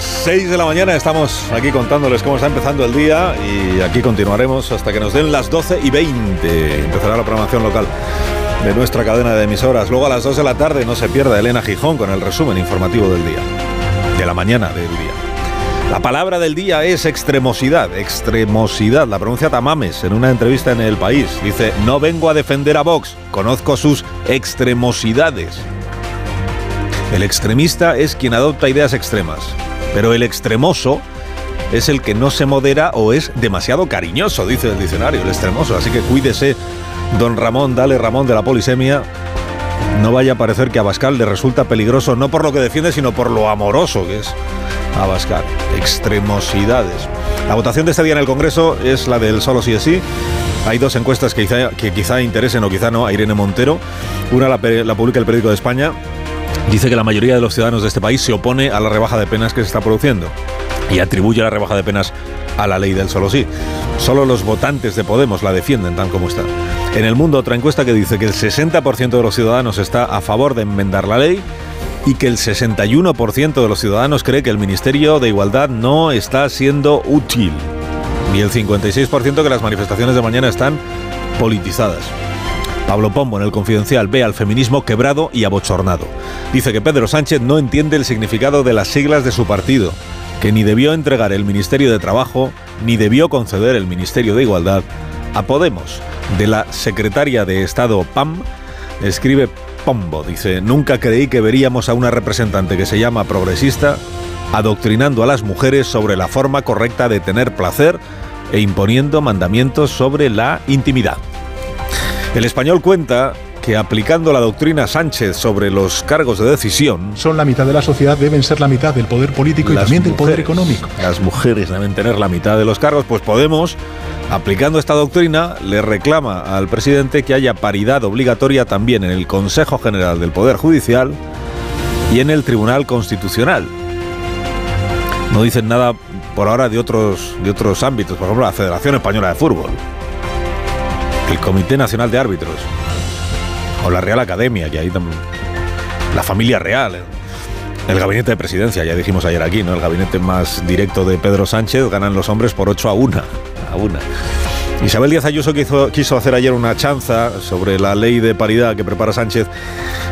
Las 6 de la mañana estamos aquí contándoles cómo está empezando el día y aquí continuaremos hasta que nos den las 12 y 20. Empezará la programación local de nuestra cadena de emisoras. Luego a las 2 de la tarde no se pierda Elena Gijón con el resumen informativo del día, de la mañana del día. La palabra del día es extremosidad, extremosidad, la pronuncia Tamames en una entrevista en El País. Dice, no vengo a defender a Vox, conozco sus extremosidades. El extremista es quien adopta ideas extremas, pero el extremoso es el que no se modera o es demasiado cariñoso, dice el diccionario, el extremoso. Así que cuídese, don Ramón, dale Ramón de la polisemia. No vaya a parecer que a Abascal le resulta peligroso, no por lo que defiende, sino por lo amoroso que es Abascal. Extremosidades. La votación de este día en el Congreso es la del solo sí es sí. Hay dos encuestas que quizá, interesen o quizá no a Irene Montero. Una la publica el Periódico de España dice que la mayoría de los ciudadanos de este país se opone a la rebaja de penas que se está produciendo y atribuye la rebaja de penas a la ley del solo sí. Solo los votantes de Podemos la defienden tal como está. En el mundo otra encuesta que dice que el 60% de los ciudadanos está a favor de enmendar la ley y que el 61% de los ciudadanos cree que el Ministerio de Igualdad no está siendo útil. Y el 56% que las manifestaciones de mañana están politizadas. Pablo Pombo en el Confidencial ve al feminismo quebrado y abochornado. Dice que Pedro Sánchez no entiende el significado de las siglas de su partido, que ni debió entregar el Ministerio de Trabajo ni debió conceder el Ministerio de Igualdad a Podemos. De la secretaria de Estado PAM escribe Pombo, dice, nunca creí que veríamos a una representante que se llama progresista adoctrinando a las mujeres sobre la forma correcta de tener placer e imponiendo mandamientos sobre la intimidad. El español cuenta que aplicando la doctrina Sánchez sobre los cargos de decisión... Son la mitad de la sociedad, deben ser la mitad del poder político y también del poder económico. Las mujeres deben tener la mitad de los cargos, pues Podemos, aplicando esta doctrina, le reclama al presidente que haya paridad obligatoria también en el Consejo General del Poder Judicial y en el Tribunal Constitucional. No dicen nada por ahora de otros, de otros ámbitos, por ejemplo la Federación Española de Fútbol el Comité Nacional de Árbitros, o la Real Academia, que ahí también, la familia real, el gabinete de presidencia, ya dijimos ayer aquí, ¿no? El gabinete más directo de Pedro Sánchez ganan los hombres por 8 a 1. A una. Isabel Díaz Ayuso quiso, quiso, hacer ayer una chanza sobre la ley de paridad que prepara Sánchez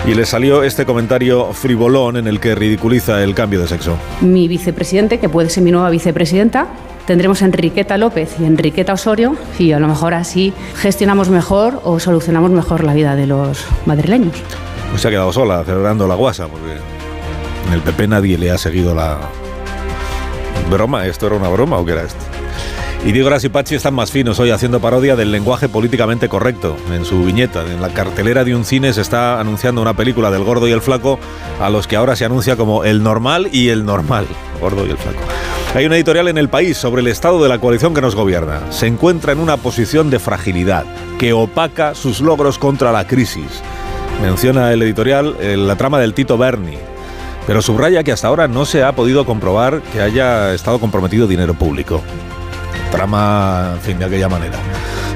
y le salió este comentario frivolón en el que ridiculiza el cambio de sexo. Mi vicepresidente, que puede ser mi nueva vicepresidenta, tendremos Enriqueta López y Enriqueta Osorio y a lo mejor así gestionamos mejor o solucionamos mejor la vida de los madrileños. Pues se ha quedado sola celebrando la guasa porque en el PP nadie le ha seguido la broma. ¿Esto era una broma o qué era esto? Y Diego y Pachi están más finos hoy haciendo parodia del lenguaje políticamente correcto. En su viñeta, en la cartelera de un cine se está anunciando una película del gordo y el flaco, a los que ahora se anuncia como el normal y el normal. Gordo y el flaco. Hay una editorial en el país sobre el estado de la coalición que nos gobierna. Se encuentra en una posición de fragilidad que opaca sus logros contra la crisis. Menciona el editorial la trama del Tito Berni, pero subraya que hasta ahora no se ha podido comprobar que haya estado comprometido dinero público trama, en fin, de aquella manera.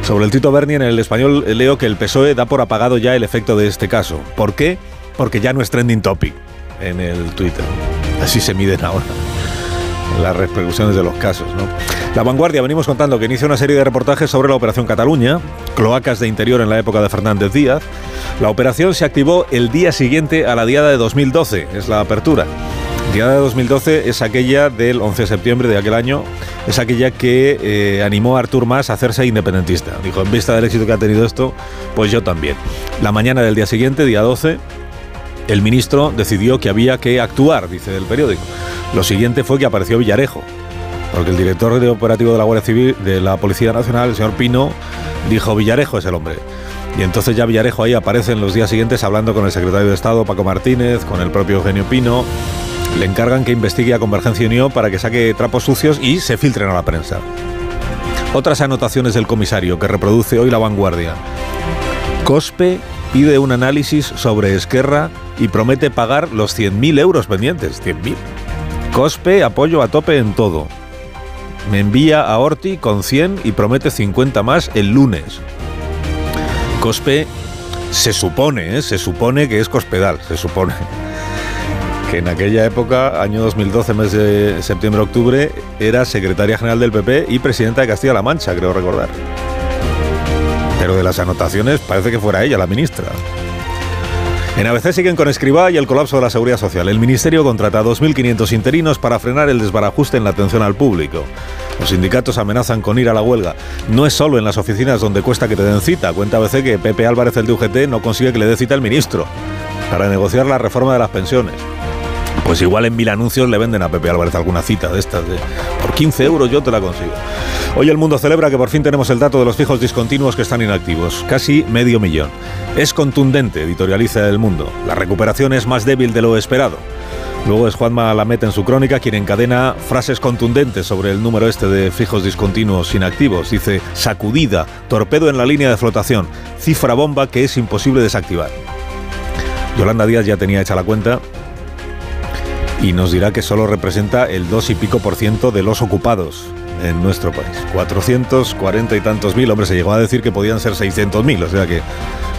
Sobre el Tito Berni en el español leo que el PSOE da por apagado ya el efecto de este caso. ¿Por qué? Porque ya no es trending topic en el Twitter. Así se miden ahora las repercusiones de los casos. ¿no? La vanguardia, venimos contando que inicia una serie de reportajes sobre la Operación Cataluña, cloacas de interior en la época de Fernández Díaz. La operación se activó el día siguiente a la diada de 2012, es la apertura. Diada de 2012 es aquella del 11 de septiembre de aquel año, es aquella que eh, animó a Artur Mas a hacerse independentista. Dijo, en vista del éxito que ha tenido esto, pues yo también. La mañana del día siguiente, día 12, el ministro decidió que había que actuar, dice el periódico. Lo siguiente fue que apareció Villarejo, porque el director de operativo de la Guardia Civil, de la Policía Nacional, el señor Pino, dijo Villarejo es el hombre. Y entonces ya Villarejo ahí aparece en los días siguientes hablando con el secretario de Estado, Paco Martínez, con el propio Eugenio Pino, le encargan que investigue a Convergencia Unión para que saque trapos sucios y se filtren a la prensa. Otras anotaciones del comisario que reproduce hoy la vanguardia. COSPE pide un análisis sobre Esquerra y promete pagar los 100.000 euros pendientes. 100.000. COSPE apoyo a tope en todo. Me envía a Orti con 100 y promete 50 más el lunes. COSPE se supone, ¿eh? se supone que es Cospedal, se supone. Que en aquella época, año 2012, mes de septiembre-octubre, era secretaria general del PP y presidenta de Castilla-La Mancha, creo recordar. Pero de las anotaciones parece que fuera ella la ministra. En ABC siguen con Escribá y el colapso de la seguridad social. El Ministerio contrata a 2.500 interinos para frenar el desbarajuste en la atención al público. Los sindicatos amenazan con ir a la huelga. No es solo en las oficinas donde cuesta que te den cita. Cuenta ABC que Pepe Álvarez, el de UGT, no consigue que le dé cita al ministro para negociar la reforma de las pensiones. Pues igual en mil anuncios le venden a Pepe Álvarez alguna cita de estas. De, por 15 euros yo te la consigo. Hoy el mundo celebra que por fin tenemos el dato de los fijos discontinuos que están inactivos. Casi medio millón. Es contundente, editorializa el mundo. La recuperación es más débil de lo esperado. Luego es Juanma Lameta en su crónica quien encadena frases contundentes sobre el número este de fijos discontinuos inactivos. Dice, sacudida, torpedo en la línea de flotación, cifra bomba que es imposible desactivar. Yolanda Díaz ya tenía hecha la cuenta y nos dirá que solo representa el 2 y pico por ciento de los ocupados en nuestro país. 440 y tantos mil, hombre, se llegó a decir que podían ser 600 mil, o sea que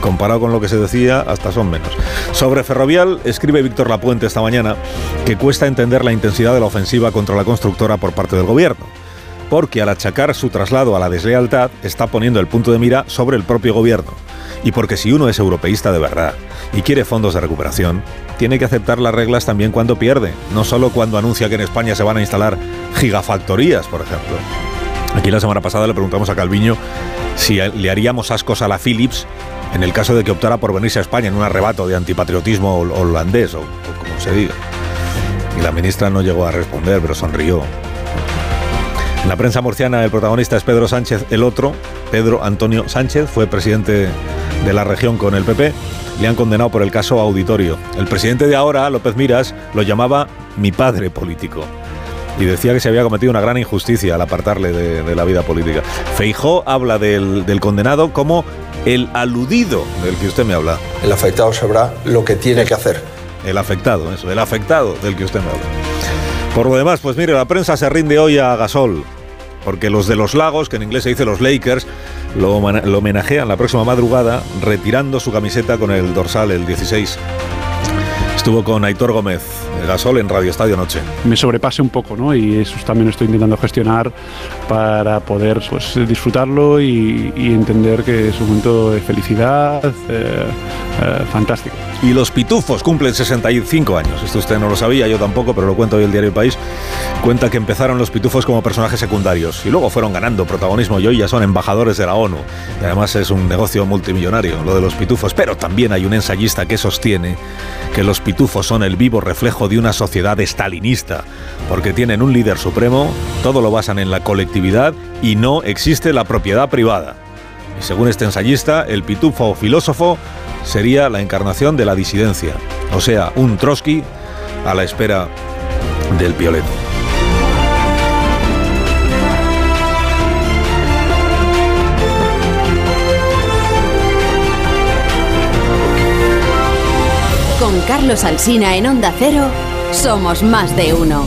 comparado con lo que se decía, hasta son menos. Sobre Ferrovial, escribe Víctor Lapuente esta mañana que cuesta entender la intensidad de la ofensiva contra la constructora por parte del gobierno. Porque al achacar su traslado a la deslealtad, está poniendo el punto de mira sobre el propio gobierno. Y porque si uno es europeísta de verdad y quiere fondos de recuperación, tiene que aceptar las reglas también cuando pierde, no solo cuando anuncia que en España se van a instalar gigafactorías, por ejemplo. Aquí la semana pasada le preguntamos a Calviño si le haríamos ascos a la Philips en el caso de que optara por venirse a España en un arrebato de antipatriotismo holandés o, como se diga. Y la ministra no llegó a responder, pero sonrió. En la prensa murciana el protagonista es Pedro Sánchez, el otro, Pedro Antonio Sánchez, fue presidente de la región con el PP le han condenado por el caso Auditorio. El presidente de ahora, López Miras, lo llamaba mi padre político. Y decía que se había cometido una gran injusticia al apartarle de, la vida política. Feijó habla del, del condenado como el aludido del que usted me habla. El afectado sabrá lo que tiene que hacer. El afectado, eso, el afectado del que usted me habla. Por lo demás, pues mire, la prensa se rinde hoy a Gasol, porque los de los lagos, que en inglés se dice los Lakers, lo, homenajean la próxima madrugada retirando su camiseta con el dorsal, el 16. Estuvo con Aitor Gómez, Gasol en Radio Estadio Noche. Me sobrepase un poco, ¿no? Y eso también estoy intentando gestionar para poder pues, disfrutarlo y, entender que es un momento de felicidad eh, eh, fantástico. Y los pitufos cumplen 65 años. Esto usted no lo sabía, yo tampoco, pero lo cuento hoy el diario El País. Cuenta que empezaron los pitufos como personajes secundarios y luego fueron ganando protagonismo y hoy ya son embajadores de la ONU. Y además es un negocio multimillonario, lo de los pitufos. Pero también hay un ensayista que sostiene que los pitufos son el vivo reflejo de una sociedad estalinista, porque tienen un líder supremo, todo lo basan en la colectividad y no existe la propiedad privada. Y según este ensayista, el pitufo filósofo sería la encarnación de la disidencia, o sea, un Trotsky a la espera del pioleto. Carlos Alsina en Onda Cero, somos más de uno.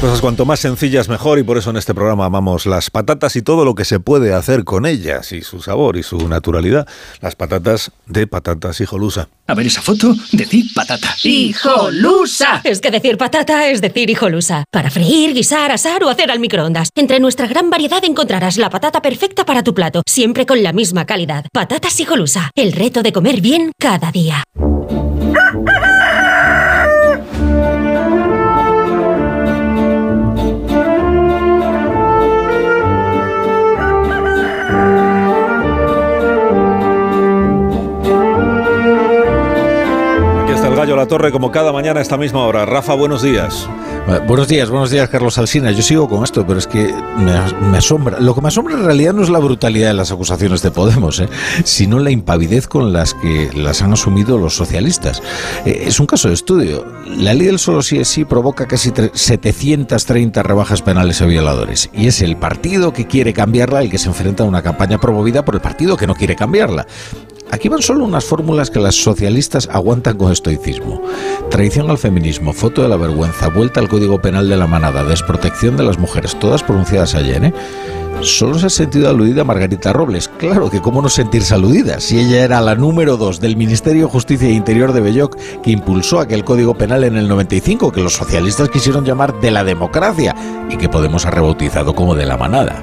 Cosas cuanto más sencillas mejor y por eso en este programa amamos las patatas y todo lo que se puede hacer con ellas y su sabor y su naturalidad. Las patatas de patatas hijolusa. A ver esa foto, decir patata. ¡Hijolusa! Es que decir patata es decir hijolusa. Para freír, guisar, asar o hacer al microondas. Entre nuestra gran variedad encontrarás la patata perfecta para tu plato, siempre con la misma calidad. Patatas hijolusa. El reto de comer bien cada día. Torre como cada mañana a esta misma hora. Rafa, buenos días. Buenos días, buenos días, Carlos Alsina. Yo sigo con esto, pero es que me, asombra. Lo que me asombra en realidad no es la brutalidad de las acusaciones de Podemos, ¿eh? sino la impavidez con las que las han asumido los socialistas. Eh, es un caso de estudio. La ley del solo sí es sí provoca casi 730 rebajas penales a violadores. Y es el partido que quiere cambiarla el que se enfrenta a una campaña promovida por el partido que no quiere cambiarla. Aquí van solo unas fórmulas que las socialistas aguantan con estoicismo. Traición al feminismo, foto de la vergüenza, vuelta al Código Penal de la manada, desprotección de las mujeres, todas pronunciadas ayer, ¿eh? Solo se ha sentido aludida Margarita Robles. Claro que cómo no sentirse aludida, si ella era la número dos del Ministerio de Justicia e Interior de Belloc que impulsó aquel Código Penal en el 95 que los socialistas quisieron llamar de la democracia y que Podemos ha rebautizado como de la manada.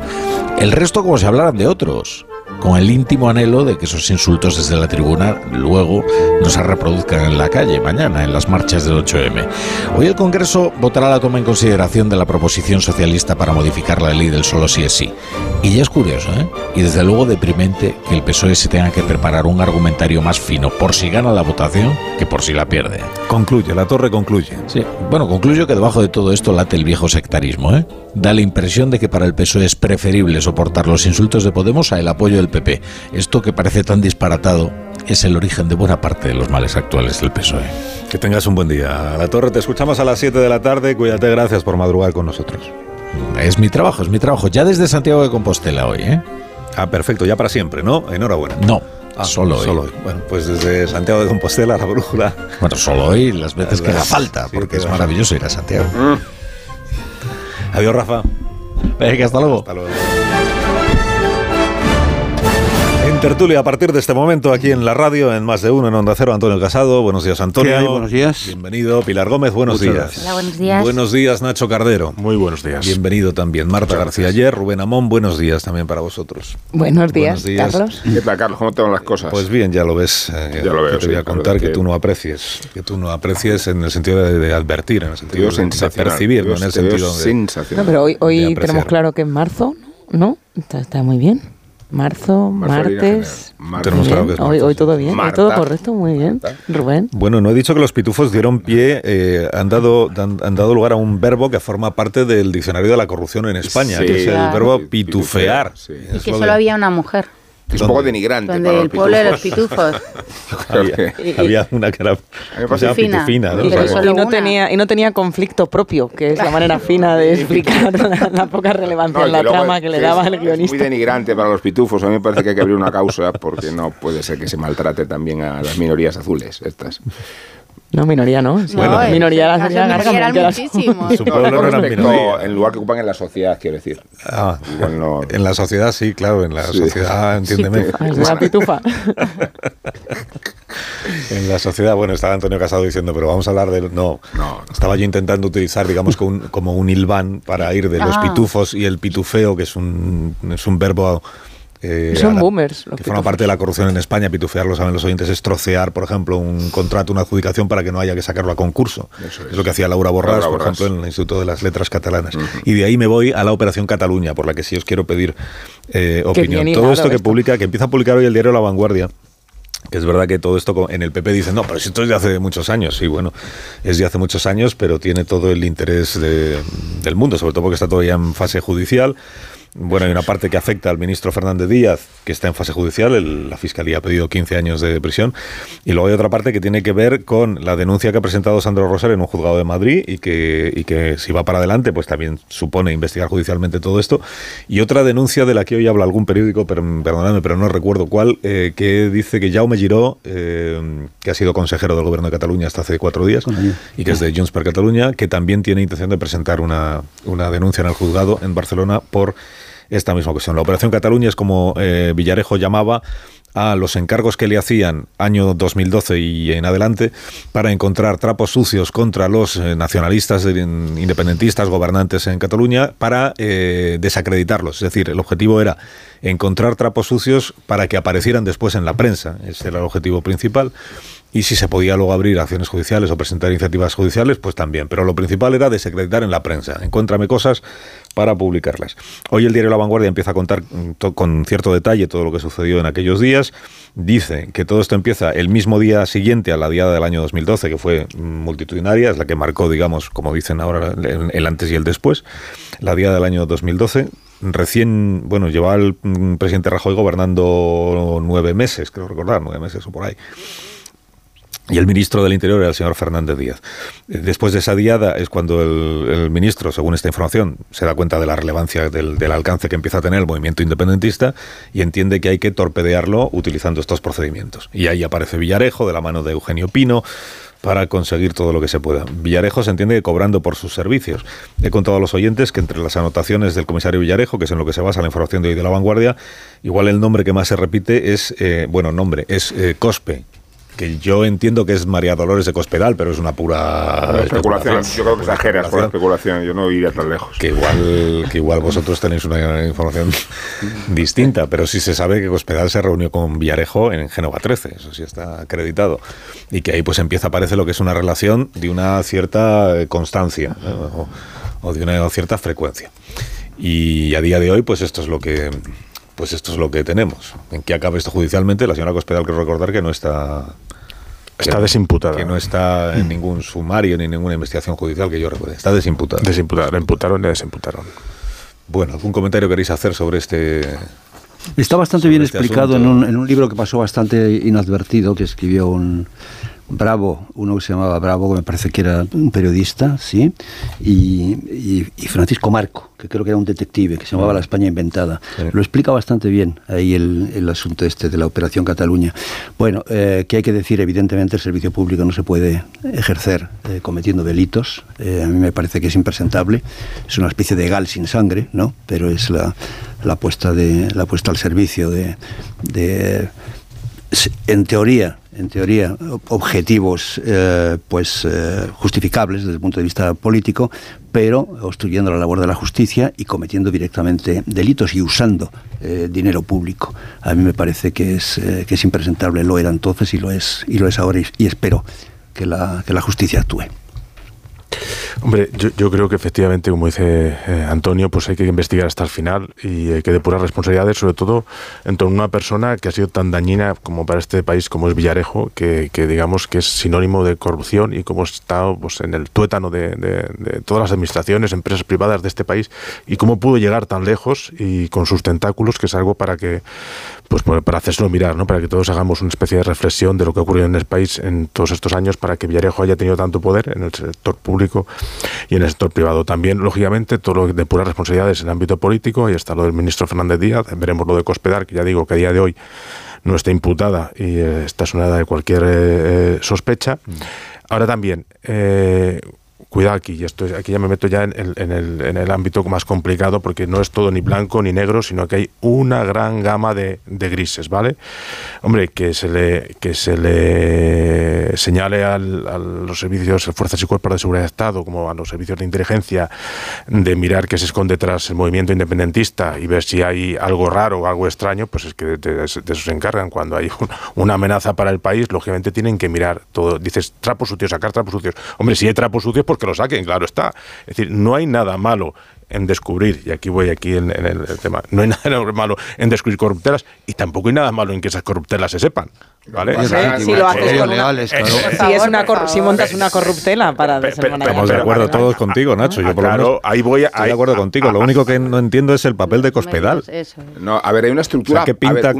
El resto como si hablaran de otros con el íntimo anhelo de que esos insultos desde la tribuna luego no se reproduzcan en la calle mañana, en las marchas del 8M. Hoy el Congreso votará la toma en consideración de la proposición socialista para modificar la ley del solo sí es sí. Y ya es curioso, ¿eh? Y desde luego deprimente que el PSOE se tenga que preparar un argumentario más fino por si gana la votación que por si la pierde. Concluye, la torre concluye. Sí, bueno, concluyo que debajo de todo esto late el viejo sectarismo, ¿eh? Da la impresión de que para el PSOE es preferible soportar los insultos de Podemos a el apoyo del PP. Esto que parece tan disparatado es el origen de buena parte de los males actuales del PSOE. Que tengas un buen día. La Torre, te escuchamos a las 7 de la tarde. Cuídate, gracias por madrugar con nosotros. Es mi trabajo, es mi trabajo. Ya desde Santiago de Compostela hoy, ¿eh? Ah, perfecto, ya para siempre, ¿no? Enhorabuena. No. Ah, solo, hoy. solo Bueno, pues desde Santiago de Compostela, la brújula. Bueno, solo hoy, las veces que haga falta, porque es maravilloso ir a Santiago. Adiós, Rafa. Venga, hasta luego. Hasta luego tertulia a partir de este momento aquí en la radio, en Más de Uno, en Onda Cero, Antonio Casado. Buenos días, Antonio. Buenos días. Bienvenido. Pilar Gómez, buenos días. Hola, buenos días. Buenos días, Nacho Cardero. Muy buenos días. Bienvenido también. Marta García Ayer, Rubén Amón, buenos días también para vosotros. Buenos días, Carlos. ¿Qué tal, Carlos? ¿Cómo te van las cosas? Pues bien, ya lo ves. Eh, ya lo veo. Te voy a contar que, tú no aprecies. Que tú no aprecies en el sentido de, advertir, en el sentido de, percibir, no en el sentido de. Sensacional. No, pero hoy, hoy tenemos claro que es marzo, ¿no? está muy bien. Marzo, martes. Tenemos claro que es hoy, hoy, todo bien, hoy todo correcto, muy bien. Rubén. Bueno, no he dicho que los pitufos dieron pie, eh, han, dado, han, dado lugar a un verbo que forma parte del diccionario de la corrupción en España, que es el verbo pitufear. Y que solo había una mujer. Es un poco denigrante. Donde el pueblo de los pitufos. había, una que era pitufina. ¿no? y, no tenía, y no tenía conflicto propio, que es la manera fina de explicar la, poca relevancia en la trama que le daba el guionista. Es muy denigrante para los pitufos. A mí me parece que hay que abrir una causa porque no puede ser que se maltrate también a las minorías azules estas. No, minoría no. bueno, minoría la sería eran muchísimos. Su pueblo no minoría. En lugar que ocupan en la sociedad, quiero decir. Ah, en la sociedad sí, claro, en la sociedad, entiéndeme. la pitufa. en la sociedad, bueno, estaba Antonio Casado diciendo, pero vamos a hablar de... No, no, estaba yo intentando utilizar, digamos, como un, como un hilván para ir de los ah. pitufos y el pitufeo, que es un, es un verbo eh, Son boomers. que forma parte de la corrupción en España, pitufear, lo saben los oyentes, es trocear, por ejemplo, un contrato, una adjudicación para que no haya que sacarlo a concurso. es. lo que hacía Laura Borrás, por ejemplo, en el Instituto de las Letras Catalanas. Y de ahí me voy a la Operación Cataluña, por la que sí os quiero pedir eh, opinión. Todo esto que publica, que empieza a publicar hoy el diario La Vanguardia, que es verdad que todo esto en el PP dicen, no, pero esto es de hace muchos años. Sí, bueno, es de hace muchos años, pero tiene todo el interés del mundo, sobre todo porque está todavía en fase judicial. Bueno, hay una parte que afecta al ministro Fernández Díaz, que está en fase judicial, la Fiscalía ha pedido 15 años de prisión, y luego hay otra parte que tiene que ver con la denuncia que ha presentado Sandro Roser en un juzgado de Madrid y que, y que si va para adelante, pues también supone investigar judicialmente todo esto, y otra denuncia de la que hoy habla algún periódico, pero, perdonadme, pero no recuerdo cuál, eh, que dice que Jaume Giró, eh, que ha sido consejero del gobierno de Cataluña hasta hace cuatro días, y que es de Junts per Cataluña, que también tiene intención de presentar una, una denuncia en el juzgado en Barcelona por esta misma cuestión. La Operación Cataluña es como eh, Villarejo llamaba a los encargos que le hacían año 2012 y en adelante para encontrar trapos sucios contra los eh, nacionalistas independentistas gobernantes en Cataluña para eh, desacreditarlos. Es decir, el objetivo era encontrar trapos sucios para que aparecieran después en la prensa. Ese era el objetivo principal Y si se podía luego abrir acciones judiciales o presentar iniciativas judiciales, pues también. Pero lo principal era desacreditar en la prensa. Encuéntrame cosas para publicarlas. Hoy el diario La Vanguardia empieza a contar mm, con cierto detalle todo lo que sucedió en aquellos días. Dice que todo esto empieza el mismo día siguiente a la diada del año 2012, que fue multitudinaria, es la que marcó, digamos, como dicen ahora, el antes y el después. La diada del año 2012, recién, bueno, llevaba el mm, presidente Rajoy gobernando nueve meses, creo recordar, nueve meses o por ahí. Y el ministro del Interior era el señor Fernández Díaz. Después de esa diada es cuando el, ministro, según esta información, se da cuenta de la relevancia del, del, alcance que empieza a tener el movimiento independentista y entiende que hay que torpedearlo utilizando estos procedimientos. Y ahí aparece Villarejo de la mano de Eugenio Pino para conseguir todo lo que se pueda. Villarejo se entiende que cobrando por sus servicios. He contado a los oyentes que entre las anotaciones del comisario Villarejo, que es en lo que se basa la información de hoy de la vanguardia, igual el nombre que más se repite es, eh, bueno, nombre, es eh, COSPE, que yo entiendo que es María Dolores de Cospedal, pero es una pura especulación. Yo creo que exageras la especulación, yo no iría tan lejos. Que igual, que igual vosotros tenéis una información distinta, pero sí se sabe que Cospedal se reunió con Villarejo en Génova 13, eso sí está acreditado. Y que ahí pues empieza, parece lo que es una relación de una cierta eh, constancia o, o de una cierta frecuencia. Y a día de hoy, pues esto es lo que pues esto es lo que tenemos. En que acabe esto judicialmente, la señora Cospedal, quiero recordar que no está Está desimputada. Que no está en ningún sumario ni en ninguna investigación judicial que yo recuerde. Está desimputada. Desimputada. La imputaron y desimputaron. Bueno, ¿algún comentario queréis hacer sobre este.? Está bastante bien este explicado en un, en un libro que pasó bastante inadvertido, que escribió un, Bravo, uno que se llamaba Bravo, que me parece que era un periodista, ¿sí? Y, Francisco Marco, que creo que era un detective, que se llamaba La España Inventada. Lo explica bastante bien ahí el, asunto este de la Operación Cataluña. Bueno, eh, que hay que decir, evidentemente el servicio público no se puede ejercer eh, cometiendo delitos. Eh, a mí me parece que es impresentable. Es una especie de gal sin sangre, ¿no? Pero es la, la, puesta, de, la puesta al servicio de, de en teoría, en teoría, objetivos eh, pues eh, justificables desde el punto de vista político, pero obstruyendo la labor de la justicia y cometiendo directamente delitos y usando eh, dinero público. A mí me parece que es, que es impresentable, lo era entonces y lo es, y lo es ahora, y, espero que la, que la justicia actúe. Hombre, yo, creo que efectivamente, como dice eh, Antonio, pues hay que investigar hasta el final y hay que depurar responsabilidades, sobre todo en torno a una persona que ha sido tan dañina como para este país como es Villarejo, que, digamos que es sinónimo de corrupción y como está pues, en el tuétano de, de, todas las administraciones, empresas privadas de este país y cómo pudo llegar tan lejos y con sus tentáculos, que es algo para que pues para hacérselo mirar, ¿no? para que todos hagamos una especie de reflexión de lo que ha ocurrido en el país en todos estos años para que Villarejo haya tenido tanto poder en el sector público y en el sector privado. También, lógicamente, todo lo de puras responsabilidades en el ámbito político, ahí está lo del ministro Fernández Díaz, veremos lo de Cospedar, que ya digo que a día de hoy no está imputada y eh, está sonada de cualquier eh, eh, sospecha. Mm. Ahora también, cuidado aquí, y esto, aquí ya me meto ya en el, en, el, ámbito más complicado porque no es todo ni blanco ni negro, sino que hay una gran gama de, grises, ¿vale? Hombre, que se le, que se le señale a los servicios, fuerzas y cuerpos de seguridad de Estado, como a los servicios de inteligencia, de mirar qué se esconde tras el movimiento independentista y ver si hay algo raro o algo extraño, pues es que de, eso se encargan. Cuando hay una amenaza para el país, lógicamente tienen que mirar todo. Dices, trapos sucios, sacar trapos sucios. Hombre, si hay trapos sucios, porque lo saquen, claro está. Es decir, no hay nada malo en descubrir, y aquí voy aquí en, el, tema, no hay nada malo en descubrir corruptelas y tampoco hay nada malo en que esas corruptelas se sepan. ¿Vale? si, lo haces con una, si, es una si montas una corruptela para Estamos de acuerdo todos contigo, Nacho. Yo por claro, ahí voy estoy de acuerdo contigo. Lo único que no entiendo es el papel de Cospedal. No, a ver, hay una estructura. ¿Qué pinta,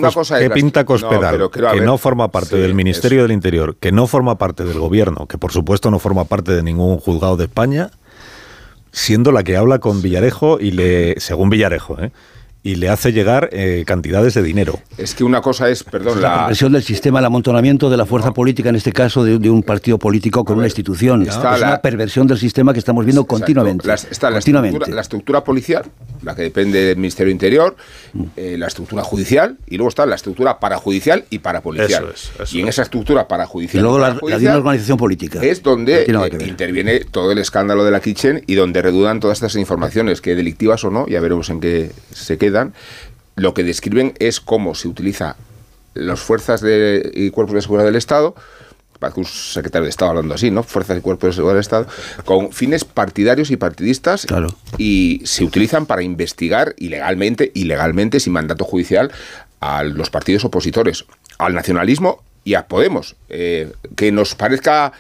pinta Cospedal? que no forma parte del Ministerio del Interior, que no forma parte del Gobierno, que por supuesto no forma parte de ningún juzgado de España siendo la que habla con Villarejo y le, según Villarejo, ¿eh? Y le hace llegar eh, cantidades de dinero. Es que una cosa es, perdón, la, presión del sistema, el amontonamiento de la fuerza política, en este caso de, un partido político con una institución. es la, perversión del sistema que estamos viendo continuamente. está la, Estructura, policial, la que depende del Ministerio Interior, mm. eh, la estructura judicial y luego está la estructura parajudicial y parapolicial. y en esa estructura parajudicial y luego la, organización política es donde eh, interviene todo el escándalo de la Kitchen y donde redudan todas estas informaciones, que delictivas o no, ya veremos en qué se queda lo que describen es cómo se utiliza las fuerzas de, y cuerpos de seguridad del Estado parece un secretario de Estado hablando así, ¿no? Fuerzas y cuerpos de seguridad del Estado, con fines partidarios y partidistas Claro. y se utilizan para investigar ilegalmente, ilegalmente, sin mandato judicial, a los partidos opositores, al nacionalismo y a Podemos. Eh, que nos parezca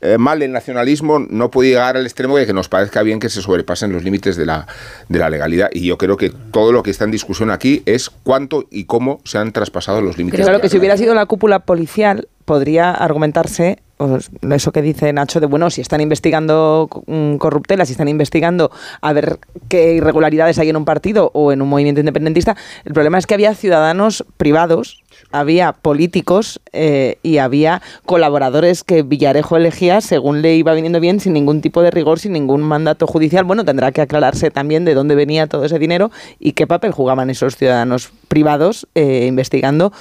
eh, mal el nacionalismo no puede llegar al extremo de que nos parezca bien que se sobrepasen los límites de la, de la legalidad. Y yo creo que todo lo que está en discusión aquí es cuánto y cómo se han traspasado los límites. Claro de que la si hubiera sido la cúpula policial, podría argumentarse pues, eso que dice Nacho de, bueno, si están investigando mm, corruptelas, si están investigando a ver qué irregularidades hay en un partido o en un movimiento independentista, el problema es que había ciudadanos privados, había políticos eh, y había colaboradores que Villarejo elegía según le iba viniendo bien, sin ningún tipo de rigor, sin ningún mandato judicial. Bueno, tendrá que aclararse también de dónde venía todo ese dinero y qué papel jugaban esos ciudadanos privados eh, investigando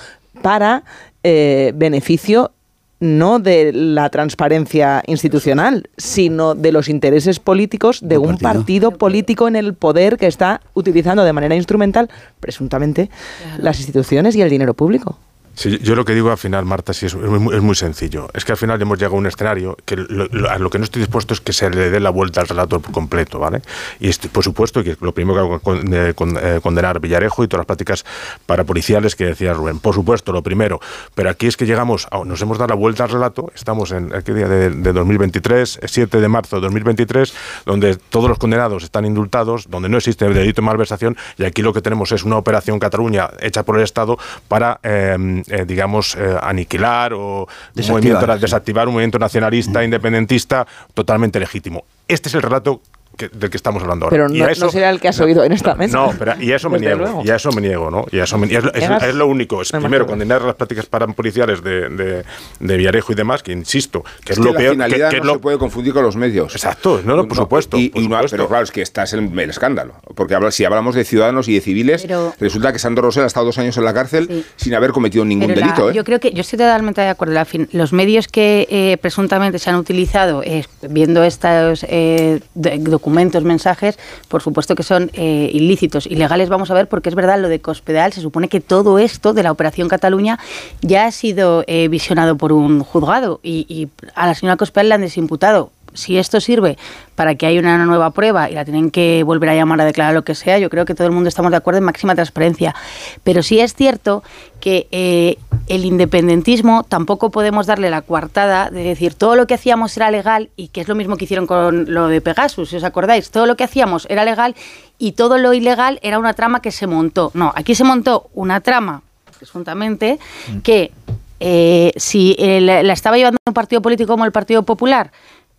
para eh, beneficio no de la transparencia institucional, sino de los intereses políticos de un partido político en el poder que está utilizando de manera instrumental, presuntamente, las instituciones y el dinero público. Sí, yo lo que digo al final, Marta, sí es, muy, es muy sencillo. Es que al final hemos llegado a un escenario que lo, a lo que no estoy dispuesto es que se le dé la vuelta al relato por completo, ¿vale? Y por supuesto que lo primero que hago eh, con- eh, condenar Villarejo y todas las prácticas parapoliciales que decía Rubén. Por supuesto, lo primero. Pero aquí es que llegamos, a- nos hemos dado la vuelta al relato. Estamos en ¿qué día de, de 2023, 7 de marzo de 2023, donde todos los condenados están indultados, donde no existe delito de malversación y aquí lo que tenemos es una operación Cataluña hecha por el Estado para, eh, eh, digamos, eh, aniquilar o un Desactivar, movimiento, sí. desactivar un movimiento nacionalista, independentista, totalmente legítimo. Este es el relato que- del que estamos hablando ahora. Pero no, eso- no será el que has oído en esta mesa. no, pero y a eso me niego, luego. y a eso me niego, ¿no? Y a eso me- y es, lo- es- Llegas- es lo único, es me primero condenar las prácticas parapoliciales de, de, de Villarejo y demás, que insisto, que es, Es que lo la peor, finalidad que, que no se puede confundir con los medios. Exacto, no, no, por supuesto, Y, por y no- supuesto. pero claro, es que estás en el escándalo. Porque habla- si hablamos de ciudadanos y de civiles, Pero- resulta que Sandro Rosell ha estado dos años en la cárcel sin haber cometido ningún Pero la- delito. ¿eh? Yo creo que yo estoy totalmente de acuerdo. La fin- los medios que eh, presuntamente se han utilizado eh, viendo estos eh, de- documentos, mensajes, por supuesto que son eh, ilícitos, ilegales. Vamos a ver, porque es verdad lo de Cospedal. Se supone que todo esto de la operación Cataluña ya ha sido eh, visionado por un juzgado y, y a la señora Cospedal la han desimputado si esto sirve para que haya una nueva prueba y la tienen que volver a llamar a declarar lo que sea, yo creo que todo el mundo estamos de acuerdo en máxima transparencia. Pero sí es cierto que eh, el independentismo tampoco podemos darle la coartada de decir todo lo que hacíamos era legal y que es lo mismo que hicieron con lo de Pegasus, si os acordáis, todo lo que hacíamos era legal y todo lo ilegal era una trama que se montó. No, aquí se montó una trama, presuntamente, que eh, si eh, la la estaba llevando un partido político como el Partido Popular,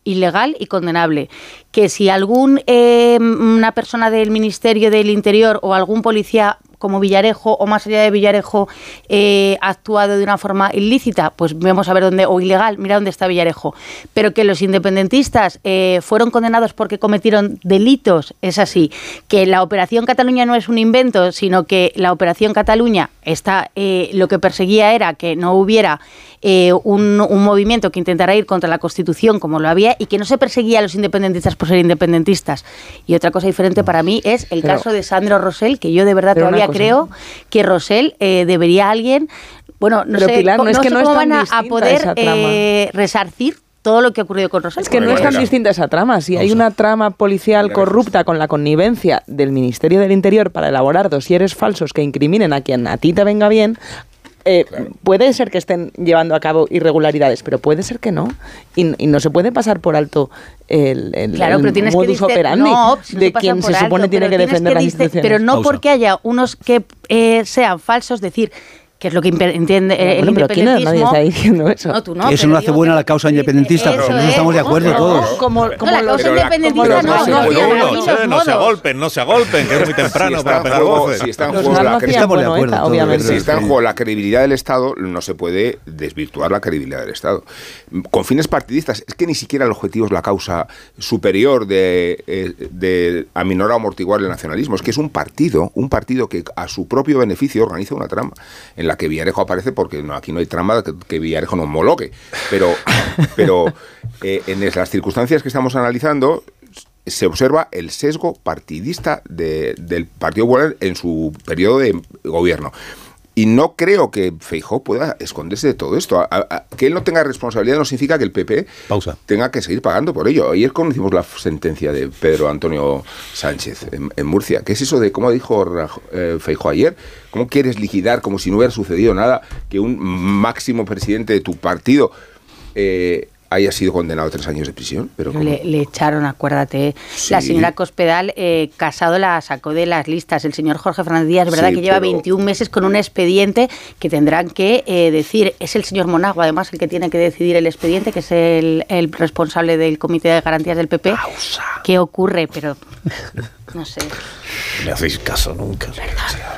ilegal y condenable. Que si algún eh, persona del Ministerio del Interior o algún policía como Villarejo o más allá de Villarejo eh, ha actuado de una forma ilícita, pues vamos a ver dónde, o ilegal, mira dónde está Villarejo. Pero que los independentistas eh, fueron condenados porque cometieron delitos, es así. Que la Operación Cataluña no es un invento, sino que la Operación Cataluña está, eh, lo que perseguía era que no hubiera eh, un, un movimiento que intentara ir contra la Constitución como lo había y que no se perseguía a los independentistas por ser independentistas. Y otra cosa diferente para mí es el Pero- caso de Sandro Rosell, que yo de verdad todavía cosa. creo que Rosell eh, debería alguien, bueno, no Pero, sé, Pilar, co- no es que sé no cómo van a- poder eh, resarcir todo lo que ha ocurrido con Rosell. Es que no es tan distinta esa trama. Si hay una trama policial corrupta con la connivencia del Ministerio del Interior para elaborar dosieres falsos que incriminen a quien a ti te venga bien, eh, puede ser que estén llevando a cabo irregularidades, pero puede ser que no. Y, y no se puede pasar por alto el, el, Claro, el pero tienes que modus dice- operandi no, si no de quien se alto, supone tiene que defender las dice- instituciones. Pero no Pausa. porque haya unos que eh, sean falsos, decir que es lo que entiende eh, el Bueno, pero no- nadie independentismo. está diciendo eso. No, tú no, Que eso no hace buena la causa independentista, pero no estamos de acuerdo todos. Como, No, la causa independentista no, no no, se agolpen, no se agolpen, que es muy temprano para pegar voces. si está en juego la. Si está en juego credibilidad del Estado, no se puede desvirtuar la credibilidad del Estado. Con fines partidistas, es que ni siquiera el objetivo es la causa superior de, eh, de aminorar o amortiguar el nacionalismo. Es que es un partido, un partido que a su propio beneficio organiza una trama en la que Villarejo aparece porque no, aquí no hay trama que, que Villarejo no homologue. Pero, pero eh, en las circunstancias que estamos analizando se observa el sesgo partidista de- del Partido Popular en su periodo de gobierno. Y no creo que Feijó pueda esconderse de todo esto. que él no tenga responsabilidad no significa que el PP Pausa. tenga que seguir pagando por ello. Ayer conocimos la sentencia de Pedro Antonio Sánchez en, Murcia. ¿Qué es eso de, cómo dijo eh, Feijó ayer? ¿Cómo quieres liquidar como si no hubiera sucedido nada que un máximo presidente de tu partido eh, haya sido condenado a tres años de prisión. Pero le, echaron, acuérdate. La señora Cospedal, eh, Casado la sacó de las listas. El señor Jorge Fernández Díaz, ¿verdad? que lleva 21 meses con un expediente que tendrán que eh, decir. Es el señor Monago, además, el que tiene que decidir el expediente, que es el, responsable del Comité de Garantías del PP. ¿Qué ocurre? Pero no sé. Me hacéis caso nunca.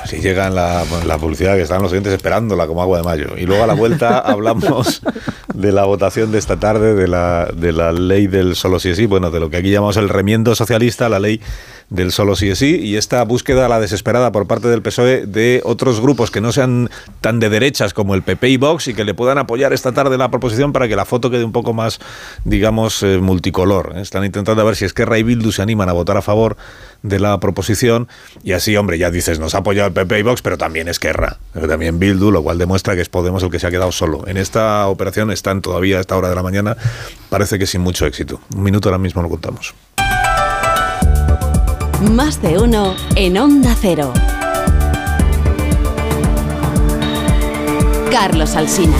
Si llega la, la, publicidad que están los siguientes esperándola como agua de mayo. Y luego a la vuelta hablamos de la votación de esta tarde de la, de la ley del solo sí es sí, bueno, de lo que aquí llamamos el remiendo socialista, la ley del solo sí es sí, y esta búsqueda a la desesperada por parte del PSOE de otros grupos que no sean tan de derechas como el PP y Vox y que le puedan apoyar esta tarde la proposición para que la foto quede un poco más, digamos, eh, multicolor. Están intentando ver si es que Ray Bildu se animan a votar a favor de la proposición y así, hombre, ya dices, nos ha apoyado el PP y Vox, pero también Esquerra, pero también Bildu, lo cual demuestra que es Podemos el que se ha quedado solo. En esta operación están todavía a esta hora de la mañana, parece que sin mucho éxito. Un minuto ahora mismo lo contamos. Más de uno en Onda Cero. Carlos Alsina.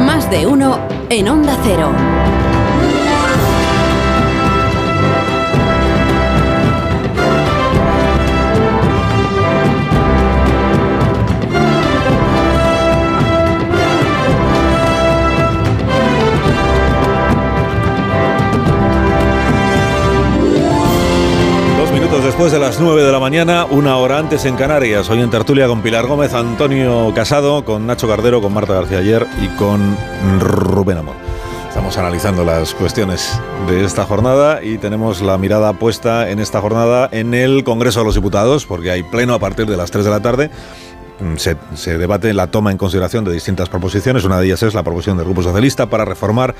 Más de uno en Onda Cero. Después de las 9 de la mañana, una hora antes en Canarias. Hoy en tertulia con Pilar Gómez, Antonio Casado, con Nacho Cardero, con Marta García Ayer y con Rubén Amor. Estamos analizando las cuestiones de esta jornada y tenemos la mirada puesta en esta jornada en el Congreso de los Diputados, porque hay pleno a partir de las 3 de la tarde Mm, se, debate la toma en consideración de distintas proposiciones. Una de ellas es la proposición del Grupo Socialista para reformar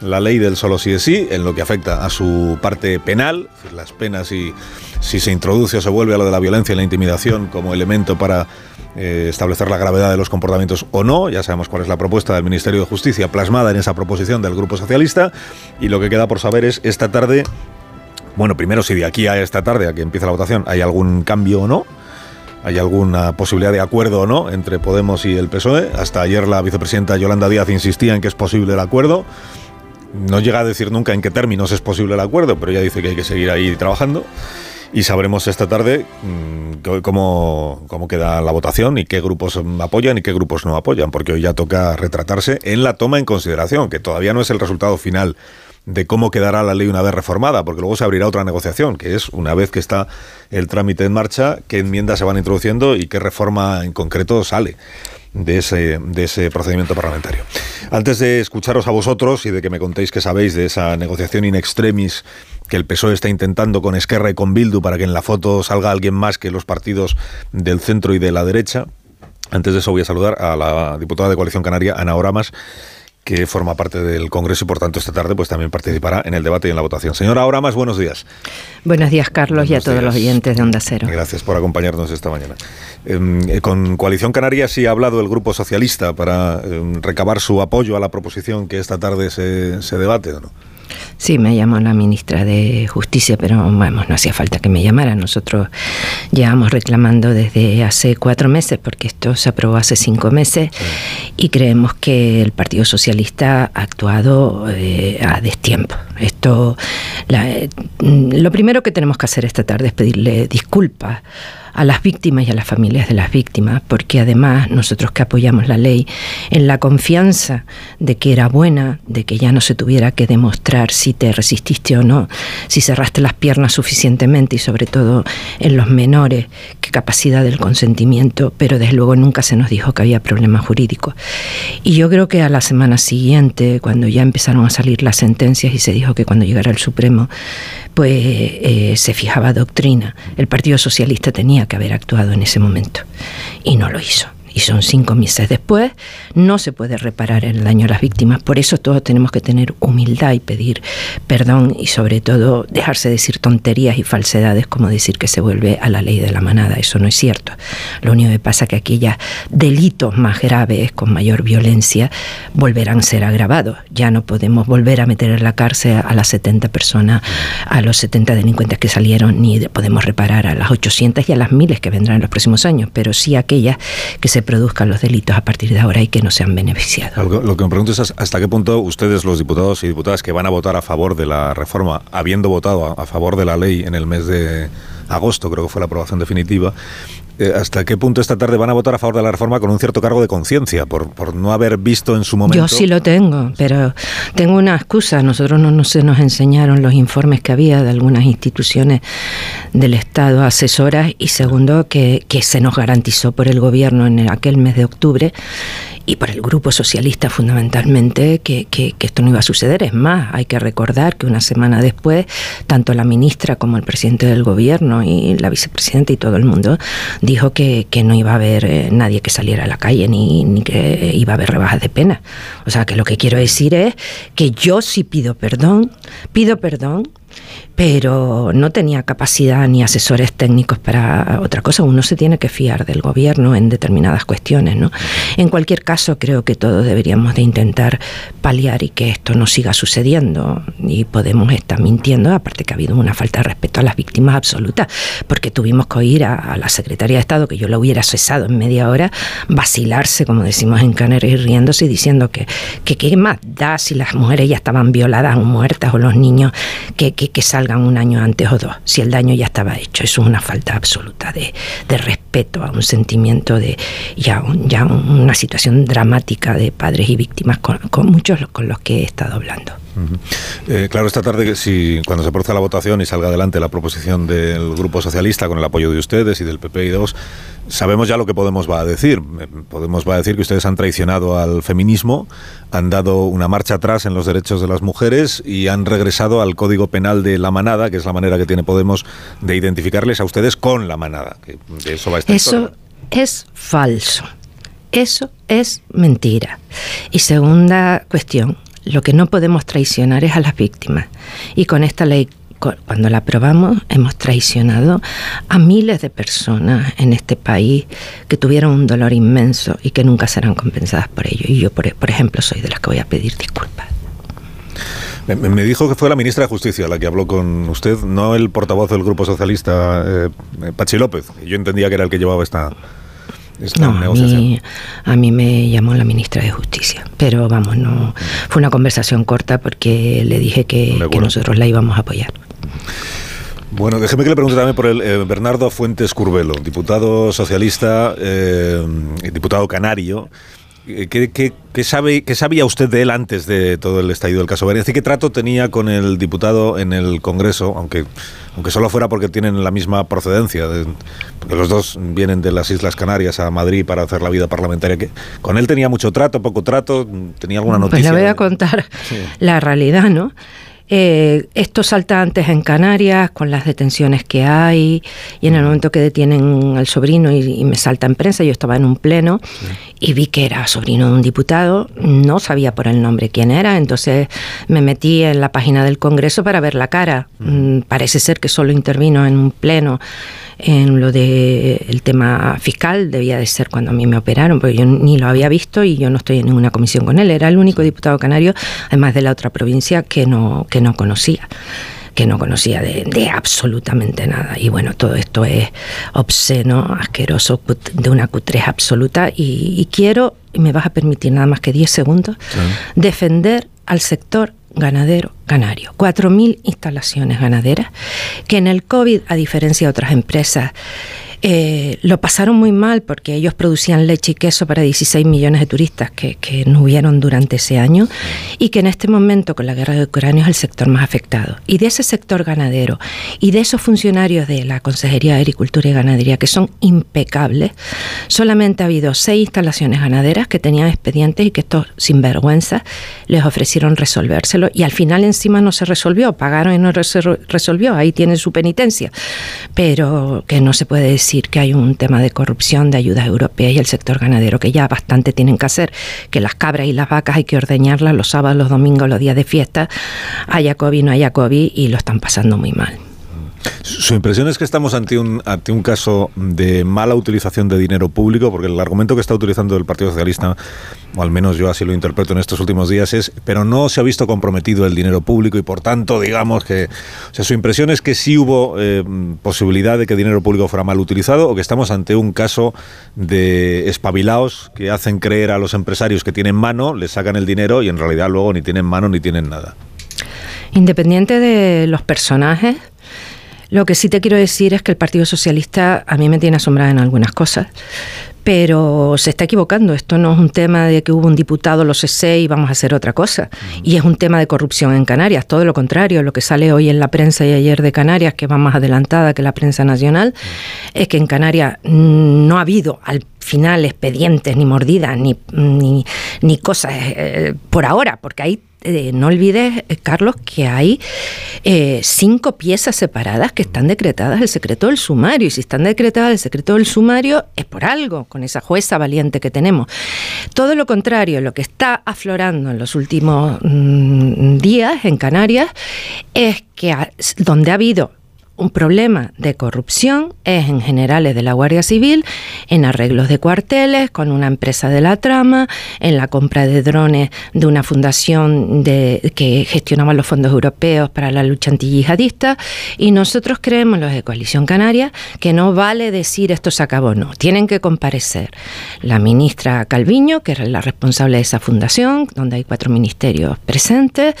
la ley del solo sí es sí en lo que afecta a su parte penal, las penas y si se introduce o se vuelve a lo de la violencia y la intimidación como elemento para eh, establecer la gravedad de los comportamientos o no. Ya sabemos cuál es la propuesta del Ministerio de Justicia plasmada en esa proposición del Grupo Socialista y lo que queda por saber es esta tarde, bueno, primero si de aquí a esta tarde, a que empiece la votación, hay algún cambio o no hay alguna posibilidad de acuerdo o no entre Podemos y el PSOE. Hasta ayer la vicepresidenta Yolanda Díaz insistía en que es posible el acuerdo. No llega a decir nunca en qué términos es posible el acuerdo, pero ella dice que hay que seguir ahí trabajando. Y sabremos esta tarde mm, cómo, cómo queda la votación y qué grupos apoyan y qué grupos no apoyan, porque hoy ya toca retratarse en la toma en consideración, que todavía no es el resultado final de cómo quedará la ley una vez reformada, porque luego se abrirá otra negociación, que es una vez que está el trámite en marcha, qué enmiendas se van introduciendo y qué reforma en concreto sale de ese, de ese procedimiento parlamentario. Antes de escucharos a vosotros y de que me contéis qué sabéis de esa negociación in extremis que el PSOE está intentando con Esquerra y con Bildu para que en la foto salga alguien más que los partidos del centro y de la derecha, antes de eso voy a saludar a la diputada de Coalición Canaria, Ana Oramas, que forma parte del Congreso y por tanto esta tarde pues también participará en el debate y en la votación. Señora, ahora más buenos días. Buenos días, Carlos, y a todos los oyentes de Onda Cero. Gracias por acompañarnos esta mañana. Em, eh, con Coalición Canaria sí ha hablado el Grupo Socialista para em, recabar su apoyo a la proposición que esta tarde se, se debate, ¿o no? Sí, me llamó la ministra de Justicia, pero vamos, no hacía falta que me llamara. Nosotros llevamos reclamando desde hace cuatro meses, porque esto se aprobó hace cinco meses, y creemos que el Partido Socialista ha actuado eh, a destiempo. Esto, eh, lo primero que tenemos que hacer esta tarde es pedirle disculpas a las víctimas y a las familias de las víctimas, porque además nosotros que apoyamos la ley, en la confianza de que era buena, de que ya no se tuviera que demostrar si te resististe o no, si cerraste las piernas suficientemente y sobre todo en los menores, qué capacidad del consentimiento, pero desde luego nunca se nos dijo que había problemas jurídicos. Y yo creo que a la semana siguiente, cuando ya empezaron a salir las sentencias y se dijo que cuando llegara el Supremo, pues eh, se fijaba doctrina, el Partido Socialista tenía que haber actuado en ese momento y no lo hizo. Y son cinco meses después, no se puede reparar el daño a las víctimas. Por eso todos tenemos que tener humildad y pedir perdón y sobre todo dejarse decir tonterías y falsedades como decir que se vuelve a la ley de la manada. Eso no es cierto. Lo único que pasa es que aquellos delitos más graves, con mayor violencia, volverán a ser agravados. Ya no podemos volver a meter en la cárcel a las 70 personas, a los 70 delincuentes que salieron, ni podemos reparar a las 800 y a las miles que vendrán en los próximos años, pero sí aquellas que se produzcan los delitos a partir de ahora y que no sean beneficiados. Lo, que me pregunto es hasta qué punto ustedes, los diputados y diputadas que van a votar a favor de la reforma, habiendo votado a favor de la ley en el mes de agosto, creo que fue la aprobación definitiva, eh, ¿Hasta qué punto esta tarde van a votar a favor de la reforma con un cierto cargo de conciencia por, por, no haber visto en su momento? Yo sí lo tengo, pero tengo una excusa. Nosotros no, no se nos enseñaron los informes que había de algunas instituciones del Estado asesoras y segundo que, que se nos garantizó por el gobierno en aquel mes de octubre y por el Grupo Socialista fundamentalmente que, que, esto no iba a suceder. Es más, hay que recordar que una semana después, tanto la ministra como el presidente del gobierno y la vicepresidenta y todo el mundo dijo que, que no iba a haber eh, nadie que saliera a la calle ni, ni que iba a haber rebajas de pena. O sea que lo que quiero decir es que yo sí pido perdón, pido perdón pero no tenía capacidad ni asesores técnicos para otra cosa. Uno se tiene que fiar del gobierno en determinadas cuestiones. ¿no? En cualquier caso, creo que todos deberíamos de intentar paliar y que esto no siga sucediendo. Y podemos estar mintiendo, aparte que ha habido una falta de respeto a las víctimas absolutas, porque tuvimos que oír a, la secretaria de Estado, que yo lo hubiera cesado en media hora, vacilarse, como decimos en Canarias, riéndose y diciendo que, que qué más da si las mujeres ya estaban violadas o muertas o los niños que, que, que salgan un año antes o dos, si el daño ya estaba hecho. Eso es una falta absoluta de, respeto a un sentimiento de ya, ya una situación dramática de padres y víctimas con, muchos con los que he estado hablando. Eh, claro, esta tarde, si cuando se produzca la votación y salga adelante la proposición del Grupo Socialista con el apoyo de ustedes y del PP y de vos, sabemos ya lo que Podemos va a decir. Eh, Podemos va a decir que ustedes han traicionado al feminismo, han dado una marcha atrás en los derechos de las mujeres y han regresado al Código Penal de la manada, que es la manera que tiene Podemos de identificarles a ustedes con la manada. Que de eso va a estar Eso es falso. Eso es mentira. Y segunda cuestión, lo que no podemos traicionar es a las víctimas. Y con esta ley cuando la aprobamos, hemos traicionado a miles de personas en este país que tuvieron un dolor inmenso y que nunca serán compensadas por ello. Y yo, por, ejemplo, soy de las que voy a pedir disculpas. Me, dijo que fue la ministra de Justicia la que habló con usted, no el portavoz del Grupo Socialista, eh, Pachi López. Yo entendía que era el que llevaba esta, no, a mí, a mí, me llamó la ministra de Justicia, pero vamos, no fue una conversación corta porque le dije que, nosotros la íbamos a apoyar. Bueno, déjeme que le pregunte también por el eh, Bernardo Fuentes Curbelo, diputado socialista, eh, diputado canario. Eh, ¿Qué, sabe, ¿Qué sabía usted de él antes de todo el estallido del caso Bárcenas? ¿Qué trato tenía con el diputado en el Congreso, aunque, aunque solo fuera porque tienen la misma procedencia? porque los dos vienen de las Islas Canarias a Madrid para hacer la vida parlamentaria. ¿Con él tenía mucho trato, poco trato? ¿Tenía alguna noticia? Pues le voy a contar la realidad, ¿no? Eh, estos saltantes en Canarias, con las detenciones que hay, y en el momento que detienen al sobrino y, me salta en prensa, yo estaba en un pleno y vi que era sobrino de un diputado, no sabía por el nombre quién era, entonces me metí en la página del Congreso para ver la cara. Mm, parece ser que solo intervino en un pleno en lo de el tema fiscal, debía de ser cuando a mí me operaron, porque yo ni lo había visto y yo no estoy en ninguna comisión con él. Era el único diputado canario, además de la otra provincia, que no, no conocía que no conocía de, absolutamente nada. Y bueno, todo esto es obsceno, asqueroso, de una cutrez absoluta. Y, quiero, y me vas a permitir nada más que 10 segundos, defender al sector ganadero canario. 4.000 instalaciones ganaderas que en el COVID, a diferencia de otras empresas, eh, lo pasaron muy mal porque ellos producían leche y queso para 16 millones de turistas que, no hubieron durante ese año y que en este momento con la guerra de Ucrania es el sector más afectado. Y de ese sector ganadero y de esos funcionarios de la Consejería de Agricultura y Ganadería que son impecables, solamente ha habido seis instalaciones ganaderas que tenían expedientes y que estos sinvergüenzas les ofrecieron resolvérselo y al final encima no se resolvió, pagaron y no se resolvió, ahí tienen su penitencia, pero que no se puede decir decir que hay un tema de corrupción de ayudas europeas y el sector ganadero que ya bastante tienen que hacer, que las cabras y las vacas hay que ordeñarlas los sábados, los domingos, los días de fiesta, haya COVID, no haya COVID y lo están pasando muy mal. Su impresión es que estamos ante un, ante un caso de mala utilización de dinero público, porque el argumento que está utilizando el Partido Socialista, o al menos yo así lo interpreto en estos últimos días, es, pero no se ha visto comprometido el dinero público y por tanto, digamos que, o sea, su impresión es que sí hubo eh, posibilidad de que dinero público fuera mal utilizado o que estamos ante un caso de espabilados que hacen creer a los empresarios que tienen mano, les sacan el dinero y en realidad luego ni tienen mano ni tienen nada. Independiente de los personajes, lo que sí te quiero decir es que el Partido Socialista a mí me tiene asombrada en algunas cosas, pero se está equivocando. Esto no es un tema de que hubo un diputado, lo sé y vamos a hacer otra cosa. Y es un tema de corrupción en Canarias. Todo lo contrario, lo que sale hoy en la prensa y ayer de Canarias, que va más adelantada que la prensa nacional, es que en Canarias no ha habido al final expedientes, ni mordidas, ni, ni, cosas eh, por ahora, porque hay eh, no olvides, eh, Carlos, que hay eh, cinco piezas separadas que están decretadas el secreto del sumario. Y si están decretadas el secreto del sumario, es por algo, con esa jueza valiente que tenemos. Todo lo contrario, lo que está aflorando en los últimos mm, días en Canarias es que donde ha habido un problema de corrupción es en generales de la Guardia Civil, en arreglos de cuarteles con una empresa de la trama, en la compra de drones de una fundación que gestionaba los fondos europeos para la lucha antiyihadista. Y nosotros creemos, los de Coalición Canaria, que no vale decir esto se acabó, no. Tienen que comparecer la ministra Calviño, que es la responsable de esa fundación, donde hay cuatro ministerios presentes,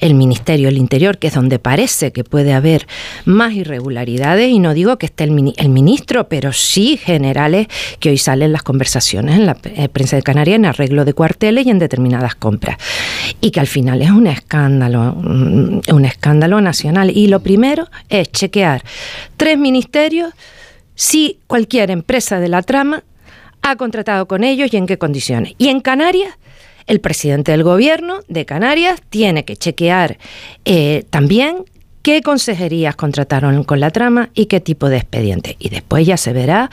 el Ministerio del Interior, que es donde parece que puede haber más irregularidades y no digo que esté el, ministro, pero sí generales que hoy salen las conversaciones en la eh, prensa de Canarias en arreglo de cuarteles y en determinadas compras. Y que al final es un escándalo, mm, un escándalo nacional. Y lo primero es chequear tres ministerios si cualquier empresa de la trama ha contratado con ellos y en qué condiciones. Y en Canarias el presidente del gobierno de Canarias tiene que chequear eh, también qué consejerías contrataron con la trama y qué tipo de expediente. Y después ya se verá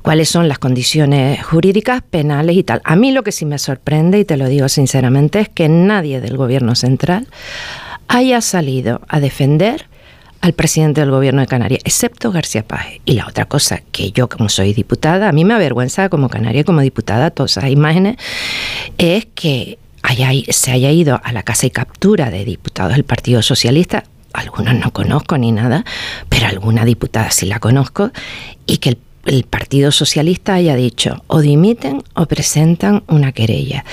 cuáles son las condiciones jurídicas, penales y tal. A mí lo que sí me sorprende, y te lo digo sinceramente, es que nadie del gobierno central haya salido a defender al presidente del gobierno de Canarias, excepto García Paje. Y la otra cosa, que yo como soy diputada, a mí me avergüenza como canaria, como diputada, todas esas imágenes, es que se haya ido a la casa y captura de diputados del Partido Socialista algunos no conozco ni nada, pero alguna diputada sí la conozco, y que el, Partido Socialista haya dicho o dimiten o presentan una querella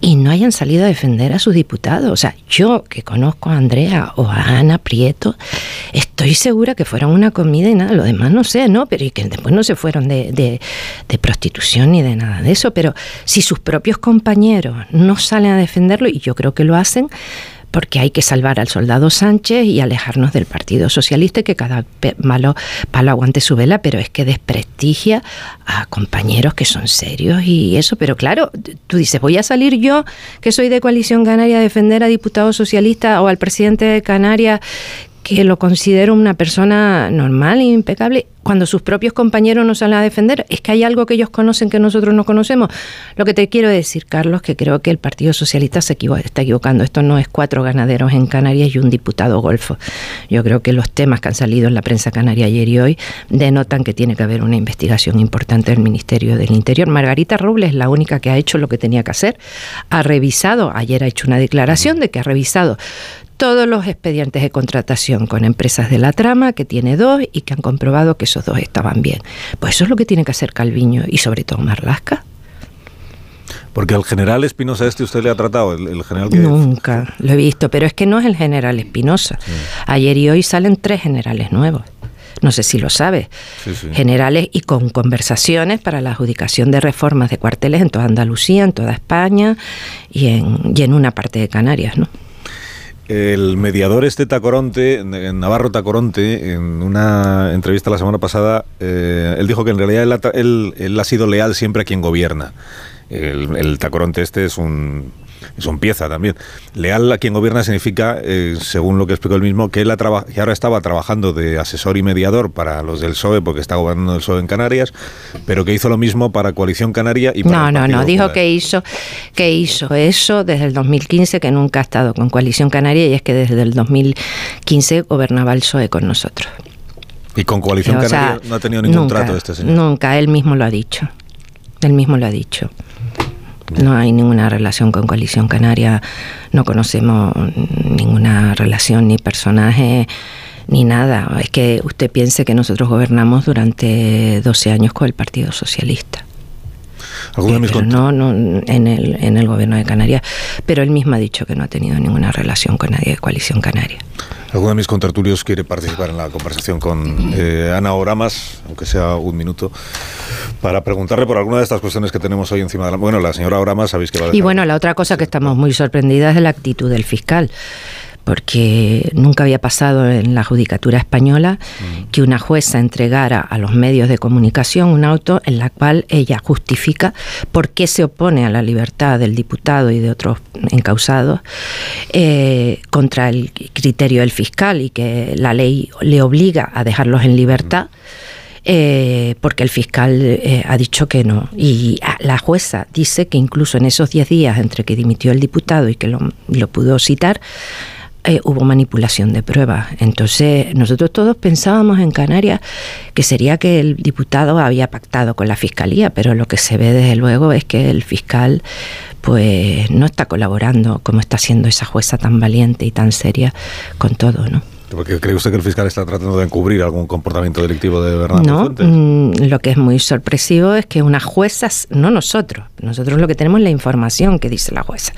y no hayan salido a defender a sus diputados. O sea, yo que conozco a Andrea o a Ana Prieto, estoy segura que fueron una comida y nada, lo demás no sé, ¿no? Pero y que después no se fueron de, de prostitución ni de nada de eso. Pero si sus propios compañeros no salen a defenderlo, y yo creo que lo hacen, porque hay que salvar al soldado Sánchez y alejarnos del Partido Socialista que cada malo palo aguante su vela, pero es que desprestigia a compañeros que son serios y eso. Pero claro, tú dices, voy a salir yo, que soy de Coalición Canaria, a defender a diputados socialistas o al presidente de Canarias que lo considero una persona normal e impecable cuando sus propios compañeros no salen a defender. Es que hay algo que ellos conocen que nosotros no conocemos. Lo que te quiero decir, Carlos, que creo que el Partido Socialista se está equivocando. Esto no es cuatro ganaderos en Canarias y un diputado golfo. Yo creo que los temas que han salido en la prensa canaria ayer y hoy denotan que tiene que haber una investigación importante del Ministerio del Interior. Margarita Robles es la única que ha hecho lo que tenía que hacer. Ha revisado, ayer ha hecho una declaración de que ha revisado todos los expedientes de contratación con empresas de la trama, que tiene dos y que han comprobado que esos dos estaban bien. Pues eso es lo que tiene que hacer Calviño y sobre todo Marlasca. Porque al general Espinosa este usted le ha tratado, el, general Nunca, lo he visto, pero es que no es el general Espinosa. Ayer y hoy salen tres generales nuevos. No sé si lo sabe. Generales y con conversaciones para la adjudicación de reformas de cuarteles en toda Andalucía, en toda España y en, y en una parte de Canarias, ¿no? El mediador este Tacoronte, Navarro Tacoronte, en una entrevista la semana pasada, eh, él dijo que en realidad él, ha sido leal siempre a quien gobierna. El, Tacoronte este es un Eso pieza también. Leal a quien gobierna significa, eh, según lo que explicó él mismo, que él que ahora estaba trabajando de asesor y mediador para los del PSOE, porque está gobernando el PSOE en Canarias, pero que hizo lo mismo para Coalición Canaria y para No, no, no, dijo que hizo, que hizo eso desde el 2015, que nunca ha estado con Coalición Canaria, y es que desde el 2015 gobernaba el PSOE con nosotros. Y con Coalición Canaria no ha tenido ningún trato este señor. Nunca, él mismo lo ha dicho. Él mismo lo ha dicho. No hay ninguna relación con Coalición Canaria, no conocemos ninguna relación ni personaje ni nada. Es que usted piense que nosotros gobernamos durante 12 años con el Partido Socialista. No, no en el, en el gobierno de Canarias, pero él mismo ha dicho que no ha tenido ninguna relación con nadie de Coalición Canaria. Alguno de mis contertulios quiere participar en la conversación con eh, Ana Oramas, aunque sea un minuto, para preguntarle por alguna de estas cuestiones que tenemos hoy encima de la... Bueno, la señora Oramas sabéis que va a Y bueno, la otra cosa que estamos muy sorprendidas es la actitud del fiscal porque nunca había pasado en la judicatura española mm. que una jueza entregara a los medios de comunicación un auto en la cual ella justifica por qué se opone a la libertad del diputado y de otros encausados eh, contra el criterio del fiscal y que la ley le obliga a dejarlos en libertad. Eh, porque el fiscal eh, ha dicho que no. Y la jueza dice que incluso en esos 10 días entre que dimitió el diputado y que lo, lo pudo citar, eh, hubo manipulación de pruebas. Entonces, nosotros todos pensábamos en Canarias que sería que el diputado había pactado con la fiscalía, pero lo que se ve desde luego es que el fiscal pues no está colaborando como está haciendo esa jueza tan valiente y tan seria con todo, ¿no? Porque cree usted que el fiscal está tratando de encubrir algún comportamiento delictivo de Bernardo No, mm, lo que es muy sorpresivo es que unas juezas, no nosotros, nosotros lo que tenemos es la información que dice la jueza.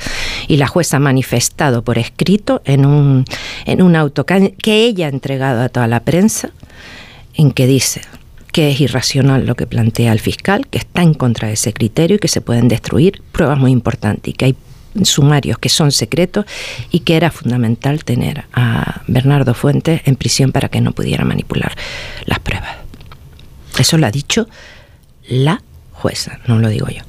Y la jueza ha manifestado por escrito en un, en un auto que ella ha entregado a toda la prensa, en que dice que es irracional lo que plantea el fiscal, que está en contra de ese criterio y que se pueden destruir pruebas muy importantes y que hay sumarios que son secretos y que era fundamental tener a Bernardo Fuentes en prisión para que no pudiera manipular las pruebas. Eso lo ha dicho la jueza, no lo digo yo.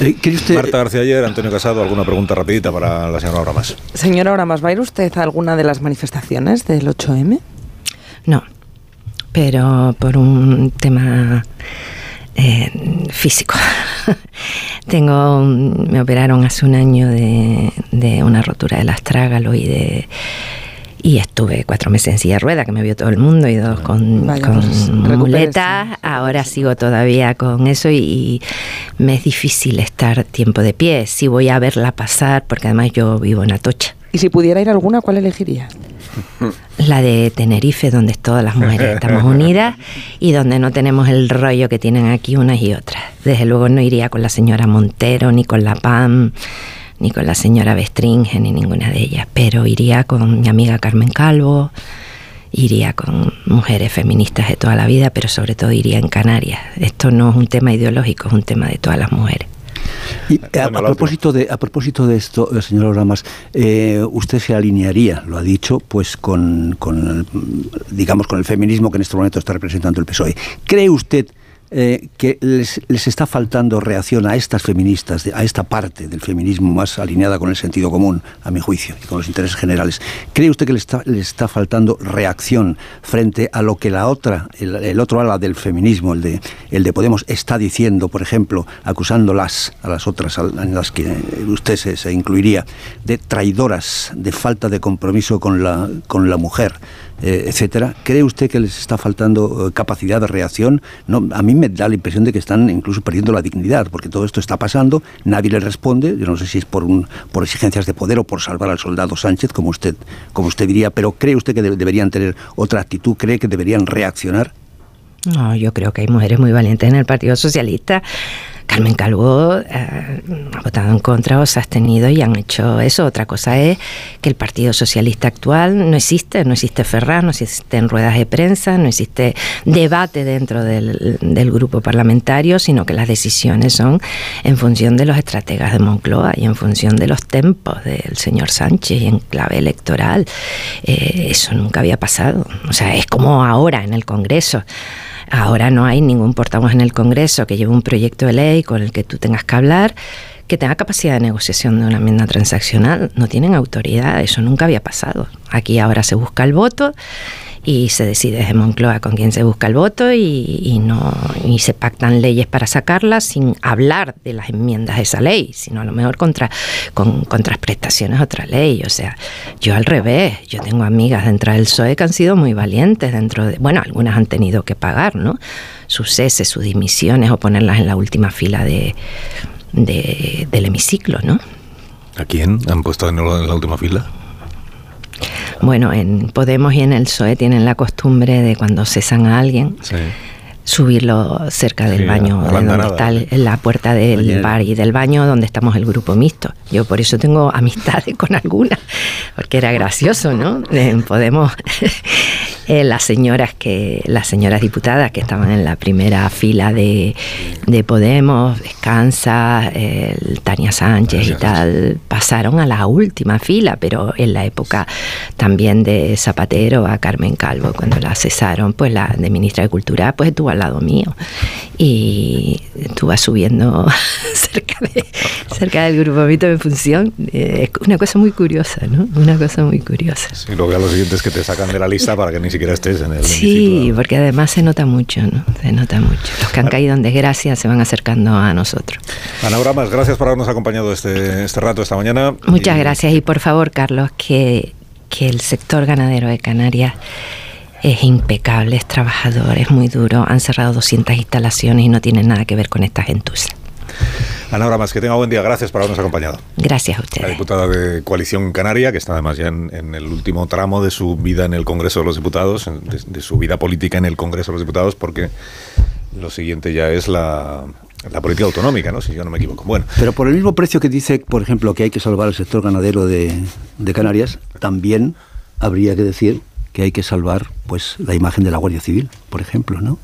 Eh, Marta García ayer, Antonio Casado, ¿alguna pregunta rapidita para la señora Oramas? Señora Oramas, ¿va a ir usted a alguna de las manifestaciones del 8M? No, pero por un tema eh, físico. Tengo, me operaron hace un año de, una rotura del astrágalo y de y estuve cuatro meses en silla de rueda, que me vio todo el mundo, y dos con, pues, muletas. Ahora sigo todavía con eso y, me es difícil estar tiempo de pie. Si voy a verla pasar, porque además yo vivo en Atocha. ¿Y si pudiera ir alguna, cuál elegiría? La de Tenerife, donde todas las mujeres estamos unidas y donde no tenemos el rollo que tienen aquí unas y otras. Desde luego no iría con la señora Montero, ni con la PAM, ni con la señora Bestringe, ni ninguna de ellas, pero iría con mi amiga Carmen Calvo, iría con mujeres feministas de toda la vida, pero sobre todo iría en Canarias. Esto no es un tema ideológico, es un tema de todas las mujeres. Y a, propósito de, a propósito de esto, eh, señor Oramas, eh, usted se alinearía, lo ha dicho, pues con, con, digamos, con el feminismo que en este momento está representando el PSOE. ¿Cree usted eh, que les, está faltando reacción a estas feministas, a esta parte del feminismo más alineada con el sentido común, a mi juicio, y con los intereses generales. ¿Cree usted que les está, está faltando reacción frente a lo que la otra, el, otro ala del feminismo, el de, el de Podemos, está diciendo, por ejemplo, acusándolas a las otras, en las que usted se, se incluiría, de traidoras, de falta de compromiso con la, con la mujer? Eh, etcétera. ¿Cree usted que les está faltando eh, capacidad de reacción? No, a mí me da la impresión de que están incluso perdiendo la dignidad, porque todo esto está pasando, nadie le responde. Yo no sé si es por, un, por exigencias de poder o por salvar al soldado Sánchez, como usted, como usted diría, pero ¿cree usted que deberían tener otra actitud? ¿Cree que deberían reaccionar? No, yo creo que hay mujeres muy valientes en el Partido Socialista Carmen Calvo eh, ha votado en contra o se ha abstenido y han hecho eso. Otra cosa es que el Partido Socialista actual no existe, no existe Ferraz, no existen ruedas de prensa, no existe debate dentro del, grupo parlamentario, sino que las decisiones son en función de los estrategas de Moncloa y en función de los tempos del señor Sánchez y en clave electoral. Eh, eso nunca había pasado. O sea, es como ahora en el Congreso. Ahora no hay ningún portavoz en el Congreso que lleve un proyecto de ley con el que tú tengas que hablar que tenga capacidad de negociación de una enmienda transaccional. No tienen autoridad, eso nunca había pasado. Aquí ahora se busca el voto y se decide desde Moncloa con quién se busca el voto y, no y se pactan leyes para sacarlas sin hablar de las enmiendas de esa ley, sino a lo mejor contra con contraprestaciones a otra ley. O sea, yo al revés, yo tengo amigas dentro del PSOE que han sido muy valientes dentro de, bueno, algunas han tenido que pagar, ¿no? Sus ceses, sus dimisiones o ponerlas en la última fila de, del hemiciclo, ¿no? ¿A quién han puesto en la última fila? Bueno, en Podemos y en el PSOE tienen la costumbre de cuando cesan a alguien. Subirlo cerca del baño, de donde está la puerta del bar y del baño donde estamos el grupo mixto. Yo por eso tengo amistades con algunas, porque era gracioso, ¿no? Podemos eh, las señoras que las señoras diputadas que estaban en la primera fila de, de Podemos, Descansa, Tania Sánchez y tal, pasaron a la última fila, pero en la época también de Zapatero a Carmen Calvo, cuando la cesaron, pues la de ministra de Cultura, pues estuvo al lado mío y estuvo subiendo cerca de cerca del grupo Mito de Función. Eh, es una cosa muy curiosa, ¿no? Una cosa muy curiosa. Sí, lo que a los siguientes que te sacan de la lista para que ni siquiera estés en el Sí, porque además se nota mucho, ¿no? Se nota mucho. Los que han caído en desgracia se van acercando a nosotros. Ana Bramas, gracias por habernos acompañado este, este rato, esta mañana. Muchas gracias y por favor, Carlos, que, que el sector ganadero de Canarias es impecable, es trabajador, es muy duro. Han cerrado 200 instalaciones y no tienen nada que ver con esta gentuza. Ana Bramas, que tenga buen día. Gracias por habernos acompañado. Gracias a usted. La diputada de Coalición Canaria, que está además ya en, el último tramo de su vida en el Congreso de los Diputados, de, su vida política en el Congreso de los Diputados, porque lo siguiente ya es la, política autonómica, ¿no? Si yo no me equivoco. Bueno. Pero por el mismo precio que dice, por ejemplo, que hay que salvar el sector ganadero de, de Canarias, también habría que decir que hay que salvar pues la imagen de la Guardia Civil, por ejemplo, ¿no?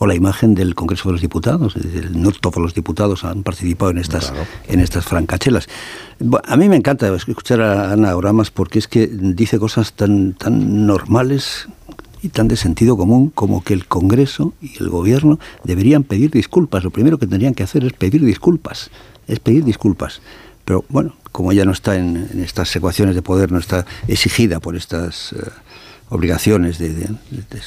o la imagen del Congreso de los Diputados. No todos los diputados han participado en estas, en estas francachelas. A mí me encanta escuchar a Ana Oramas porque es que dice cosas tan, tan normales y tan de sentido común como que el Congreso y el Gobierno deberían pedir disculpas. Lo primero que tendrían que hacer es pedir disculpas. Es pedir disculpas. Pero bueno, como ella no está en, estas ecuaciones de poder, no está exigida por estas... Eh, obligaciones de,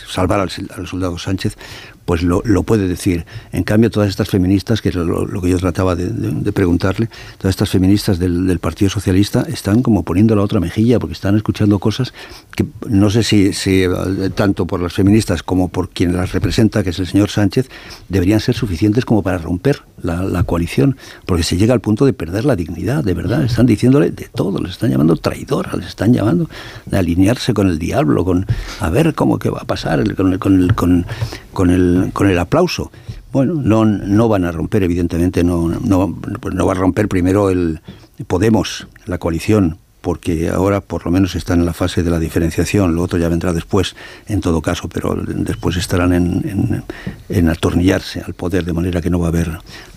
salvar al, soldado Sánchez, pues lo, puede decir. En cambio, todas estas feministas, que es lo, que yo trataba de, preguntarle, todas estas feministas del, Partido Socialista están como poniendo la otra mejilla, porque están escuchando cosas que no sé si, si, eh, tanto por las feministas como por quien las representa, que es el señor Sánchez, deberían ser suficientes como para romper la, coalición, porque se llega al punto de perder la dignidad, de verdad. Están diciéndole de todo, les están llamando traidora, les están llamando de alinearse con el diablo, con a ver cómo que va a pasar con, con, con, con el con el aplauso. Bueno, no, no van a romper, evidentemente, no, no, no va a romper primero el Podemos, la coalición, porque ahora por lo menos están en la fase de la diferenciación, lo otro ya vendrá después, en todo caso, pero después estarán en, en, atornillarse al poder, de manera que no va a haber,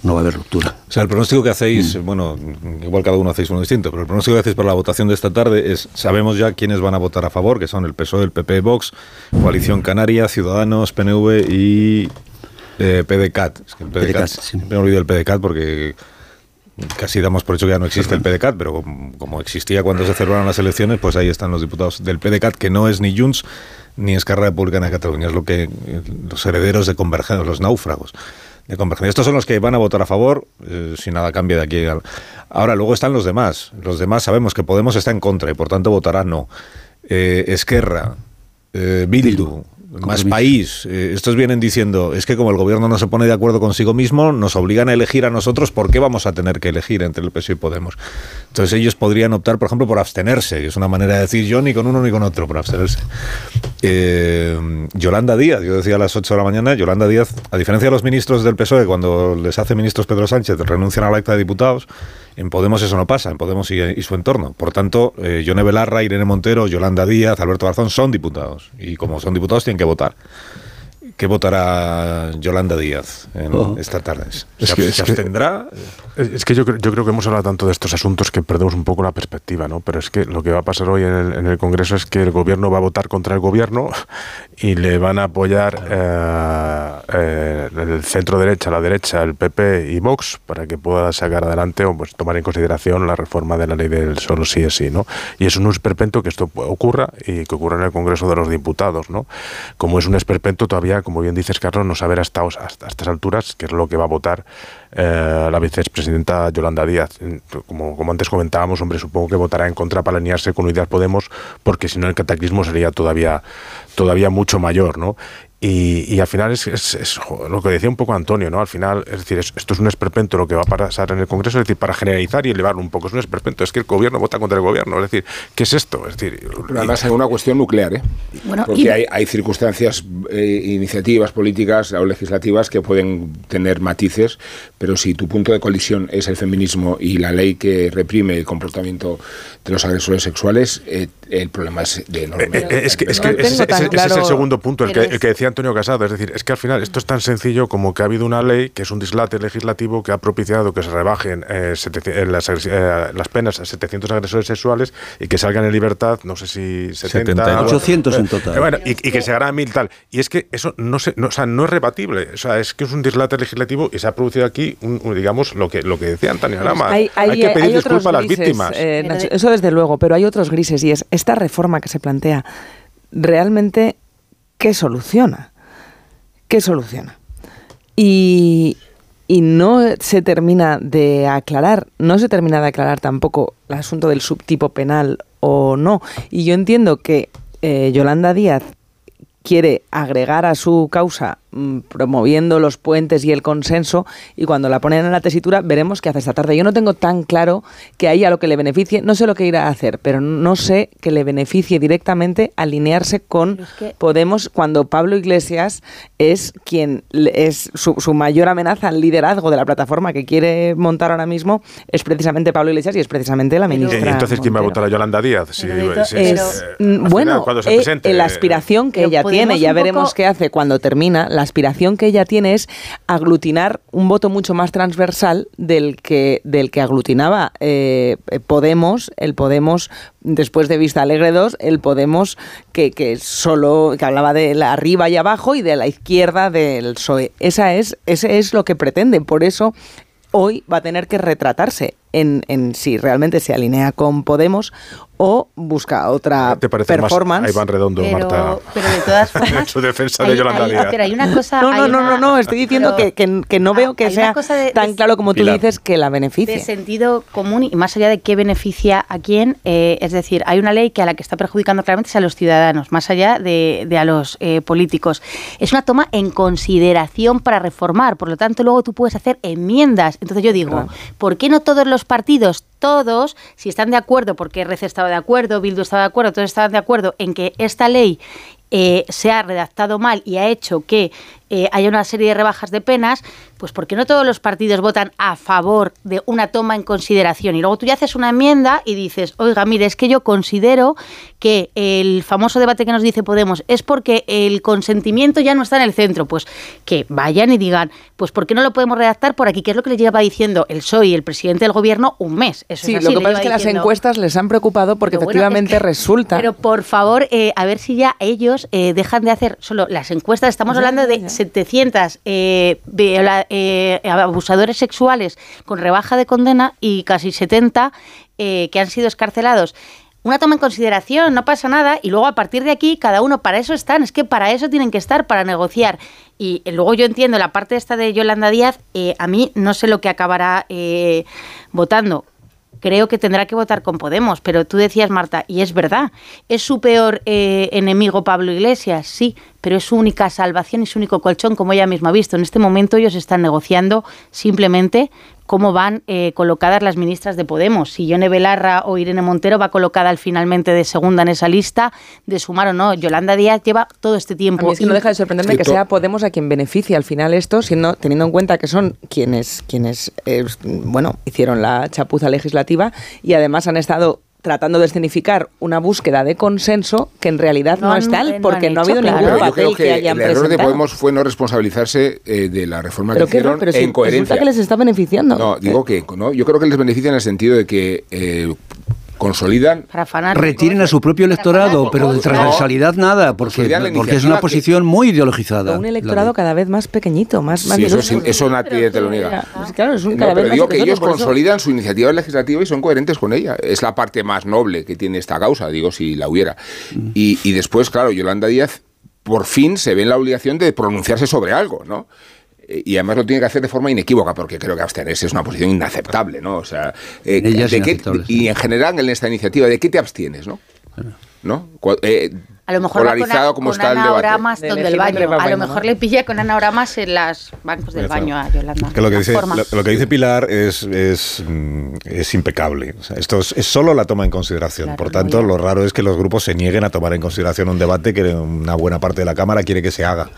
no va a haber ruptura. O sea, el pronóstico que hacéis, mm. bueno, igual cada uno hacéis uno distinto, pero el pronóstico que hacéis para la votación de esta tarde es, sabemos ya quiénes van a votar a favor, que son el PSOE, el PP, Vox, Coalición Canaria, Ciudadanos, PNV y eh, PDCAT. Es que el PDCAT, siempre me olvido el PDCAT porque casi damos por hecho que ya no existe el PDCAT, pero como, existía cuando se celebraron las elecciones, pues ahí están los diputados del PDCAT, que no es ni Junts ni Esquerra Republicana de Cataluña, es lo que los herederos de Convergencia, los náufragos de Convergencia. Estos son los que van a votar a favor, eh, si nada cambia de aquí. Ahora, luego están los demás. Los demás sabemos que Podemos está en contra y por tanto votará no. Eh, Esquerra, eh, Bildu, más país. Eh, estos vienen diciendo, es que como el gobierno no se pone de acuerdo consigo mismo, nos obligan a elegir a nosotros, ¿por qué vamos a tener que elegir entre el PSOE y Podemos? Entonces ellos podrían optar, por ejemplo, por abstenerse. Es una manera de decir yo ni con uno ni con otro, por abstenerse. Eh, Yolanda Díaz, yo decía a las 8 de la mañana, Yolanda Díaz, a diferencia de los ministros del PSOE, cuando les hace ministros Pedro Sánchez, renuncian a la acta de diputados, en Podemos eso no pasa, en Podemos y, su entorno. Por tanto, eh, Yone Belarra, Irene Montero, Yolanda Díaz, Alberto Garzón son diputados. Y como son diputados tienen que votar. ¿Qué votará Yolanda Díaz en Oh. esta tarde? ¿Se, Es que- se es que- abstendrá? Es que yo, creo- yo creo que hemos hablado tanto de estos asuntos que perdemos un poco la perspectiva, ¿no? Pero es que lo que va a pasar hoy en el, en el Congreso es que el gobierno va a votar contra el gobierno y le van a apoyar eh, eh, el centro derecha, la derecha, el PP y Vox para que pueda sacar adelante o pues tomar en consideración la reforma de la ley del solo sí es sí, ¿no? Y es un esperpento que esto ocurra y que ocurra en el Congreso de los Diputados, ¿no? Como es un esperpento todavía, como bien dices Carlos, no saber hasta, estas alturas qué es lo que va a votar eh, la vicepresidenta Yolanda Díaz. Como, como antes comentábamos, hombre, supongo que votará en contra para alinearse con Unidas Podemos, porque si no el cataclismo sería todavía, todavía mucho mayor, ¿no? Y, y al final es, es- es, jo, lo que decía un poco Antonio, ¿no? Al final, es decir, es- esto es un esperpento lo que va a pasar en el Congreso, es decir, para generalizar y elevarlo un poco, es un esperpento, es que el gobierno vota contra el gobierno, es decir, ¿qué es esto? Es decir, Pero además hay una cuestión nuclear, ¿eh? Bueno, Porque y- hay, hay circunstancias, eh, iniciativas políticas o legislativas que pueden tener matices, pero si tu punto de colisión es el feminismo y la ley que reprime el comportamiento de los agresores sexuales, eh, el problema es de enorme. Eh, es que, es que ese, es el segundo punto, que, el que decía Antonio Casado. Es decir, es que al final esto es tan sencillo como que ha habido una ley que es un dislate legislativo que ha propiciado que se rebajen eh, 700 eh, las, eh, las penas a 700 agresores sexuales y que salgan en libertad, no sé si 70. 70. 800 en total. eh, bueno, y, y que se hará mil tal. Y es que eso no, se, no, o sea, no es rebatible. O sea, es que es un dislate legislativo y se ha producido aquí, un, un, digamos, lo que, lo que decía Antonio Arama. Hay, hay- que pedir hay disculpas a las grises, víctimas. eh, Nacho, eso desde luego, pero hay otros grises y es esta reforma que se plantea, realmente, ¿qué soluciona? ¿Qué soluciona? Y, y no se termina de aclarar, no se termina de aclarar tampoco el asunto del subtipo penal o no. Y yo entiendo que eh, Yolanda Díaz quiere agregar a su causa promoviendo los puentes y el consenso y cuando la ponen en la tesitura veremos qué hace esta tarde. Yo no tengo tan claro que a ella lo que le beneficie, no sé lo que irá a hacer, pero no sé que le beneficie directamente alinearse con Podemos cuando Pablo Iglesias es quien le- es su, su mayor amenaza al liderazgo de la plataforma que quiere montar ahora mismo es precisamente Pablo Iglesias y es precisamente la ¿Y ministra. entonces quién va a votar a Yolanda Díaz? Sí, Pero- sí, es- eh, mm, bueno, final, se eh, presente, la aspiración que Pero ella tiene, ya veremos poco- qué hace cuando termina, la aspiración que ella tiene es aglutinar un voto mucho más transversal del que, del que aglutinaba eh, Podemos, el Podemos después de Vista Alegre 2, el Podemos que, que solo, que hablaba de la arriba y abajo y de la izquierda del PSOE. Esa es, ese es lo que pretende, por eso hoy va a tener que retratarse en, en si realmente se alinea con Podemos o busca otra ¿Te parece más performance. a Iván Redondo, Pero- Marta? pero de todas formas, en su defensa hay- de Yolanda hay- Díaz. pero hay una cosa. No, no, no, una- no, no, estoy diciendo pero- que, que- que no veo que sea cosa de- tan de- claro como tú Pilar. dices que la de beneficie. sentido común y más allá de qué beneficia a quién, eh, es decir, hay una ley que a la que está perjudicando claramente es a los ciudadanos, más allá de, de a los eh, políticos. Es una toma en consideración para reformar, por lo tanto luego tú puedes hacer enmiendas. Entonces yo digo, ¿por qué no todos los partidos, todos, si están de acuerdo, porque RC estaba de acuerdo, Bildu estaba de acuerdo, todos estaban de acuerdo en que esta ley eh, se ha redactado mal y ha hecho que eh, haya una serie de rebajas de penas, pues ¿por qué no todos los partidos votan a favor de una toma en consideración? Y luego tú ya haces una enmienda y dices, oiga, mire, es que yo considero que el famoso debate que nos dice Podemos es porque el consentimiento ya no está en el centro. Pues que vayan y digan, pues ¿por qué no lo podemos redactar por aquí? Que es lo que le lleva diciendo el PSOE y el presidente del gobierno un mes. Eso Sí, es lo así, que le pasa es que las encuestas les han preocupado porque bueno, efectivamente es que- resulta. Pero por favor, eh, a ver si ya ellos eh, dejan de hacer solo las encuestas. Estamos hablando de. 700 eh, eh, abusadores sexuales con rebaja de condena y casi 70 eh, que han sido escarcelados. Una toma en consideración, no pasa nada, y luego a partir de aquí, cada uno, para eso están, es que para eso tienen que estar, para negociar. Y eh, luego yo entiendo la parte esta de Yolanda Díaz, eh, a mí no sé lo que acabará votando creo que tendrá que votar con Podemos. Pero tú decías, Marta, y es verdad, ¿es su peor eh, enemigo Pablo Iglesias? Sí, pero es su única salvación y su único colchón, como ella misma ha visto. En este momento ellos están negociando simplemente cómo van eh, colocadas las ministras de Podemos. Si Yone Belarra o Irene Montero va colocada al finalmente de segunda en esa lista, de sumar o no. Yolanda Díaz lleva todo este A tiempo. mí es que no deja de sorprenderme Sí, que sea Podemos a quien beneficia al final esto, siendo, teniendo en cuenta que son quienes, quienes eh, bueno, hicieron la chapuza legislativa y además han estado tratando de escenificar una búsqueda de consenso que en realidad no, No es tal, no porque no ha habido claro. ningún papel creo que, que, hayan el error de. Podemos fue no responsabilizarse eh, de la reforma ¿Pero que qué hicieron error? Pero si en coherencia. resulta que les está beneficiando. No, digo que no, yo creo que les beneficia en el sentido de que eh, consolidan. Retiren a su propio electorado, pero de transversalidad nada, porque, porque es una posición muy ideologizada. un electorado cada vez más pequeñito, más, más Sí, eso, sí- eso nadie te lo niega. Pues claro, es un No, cada vez pero más digo que ellos consolidan su iniciativa legislativa y son coherentes con ella. Es la parte más noble que tiene esta causa, digo, si la hubiera. Mm. Y, y después, claro, Yolanda Díaz por fin se ve en la obligación de pronunciarse sobre algo, ¿no? Eh, Y además lo tiene que hacer de forma inequívoca, porque creo que abstenerse es una posición inaceptable, ¿no? O sea, eh, En ella es ¿de qué- inaceptable, y en general en esta iniciativa, ¿de qué te abstienes, no? ¿No? Eh, A lo mejor va con, polarizado como con está el Ana debate. Oramas De donde el elegir baño. A lo mejor le pilla con Ana Oramas en los bancos del baño a Yolanda. Que lo que dice, forma. lo, lo que dice Pilar es, es, mm, es impecable. O sea, esto es, es solo la toma en consideración. Claro, Por tanto, lo raro es que los grupos se nieguen a tomar en consideración un debate que una buena parte de la Cámara quiere que se haga.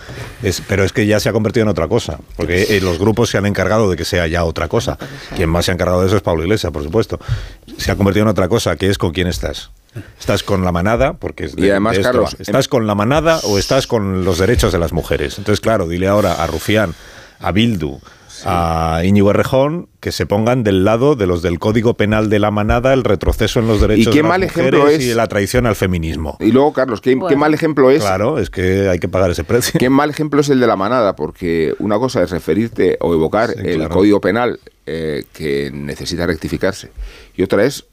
Es, pero es que ya se ha convertido en otra cosa, porque eh, los grupos se han encargado de que sea ya otra cosa. Quien más se ha encargado de eso es Pablo Iglesias, por supuesto. Se ha convertido en otra cosa, que es con quién estás. ¿Estás con la manada? Porque es de- Y además, de esto Carlos. ¿Estás con la manada o estás con los derechos de las mujeres? Entonces, claro, dile ahora a Rufián, a Bildu, a Íñigo Errejón que se pongan del lado de los del Código Penal de la manada, el retroceso en los derechos qué de las mal ejemplo mujeres es- y la traición al feminismo. Y luego, Carlos, ¿qué, mal ejemplo es Claro, es que hay que pagar ese precio. Qué mal ejemplo es el de la manada, porque una cosa es referirte o evocar Sí, el claro. código penal eh, que necesita rectificarse, y otra es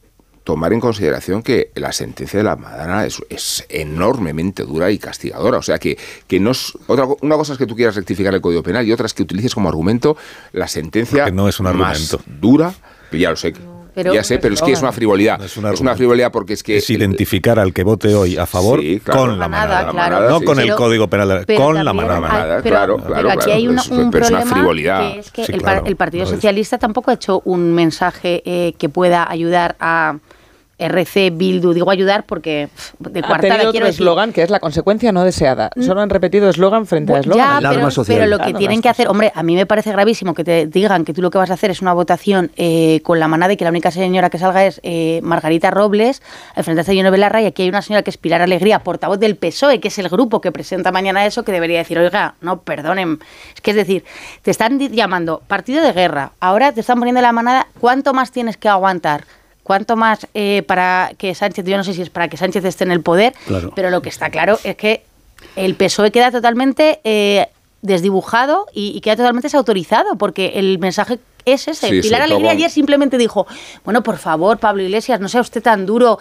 tomar en consideración que la sentencia de la manada es, es enormemente dura y castigadora. O sea que, que no es. Otra, una cosa es que tú quieras rectificar el código penal y otra es que utilices como argumento la sentencia Porque no es un más argumento. dura. Ya lo sé. Pero- ya sé, pero es que es una frivolidad. No es es, un una frivolidad porque es que es identificar al que vote hoy a favor Sí, claro. con la Manada, manada. claro. No sí, con sí. el Pero- Código Penal, de la- pero con la manada. Manada, pero, claro, pero claro, aquí hay una- es- un pero es una frivolidad. que es que Sí, el, par- claro, el Partido. Socialista tampoco ha hecho un mensaje eh, que pueda ayudar a RC, Bildu, digo ayudar porque pff, de Ha tenido quiero otro eslogan que es la consecuencia no deseada. Solo han repetido eslogan frente a Bu- eslogan. Ya, pero, social. pero lo que tienen que hacer, hombre, a mí me parece gravísimo que te digan que tú lo que vas a hacer es una votación eh, con la manada y que la única señora que salga es eh, Margarita Robles, al frente de Yone Belarra, y aquí hay una señora que es Pilar Alegría, portavoz del PSOE, que es el grupo que presenta mañana eso, que debería decir, oiga, no, perdonen. Es que es decir, te están llamando partido de guerra, ahora te están poniendo la manada, ¿cuánto más tienes que aguantar? ¿Cuánto más eh, para que Sánchez, yo no sé si es para que Sánchez esté en el poder, Claro. pero lo que está claro es que el PSOE queda totalmente eh, desdibujado y, y queda totalmente desautorizado, porque el mensaje es ese. Sí, Pilar Alegría ayer simplemente dijo, bueno, por favor, Pablo Iglesias, no sea usted tan duro,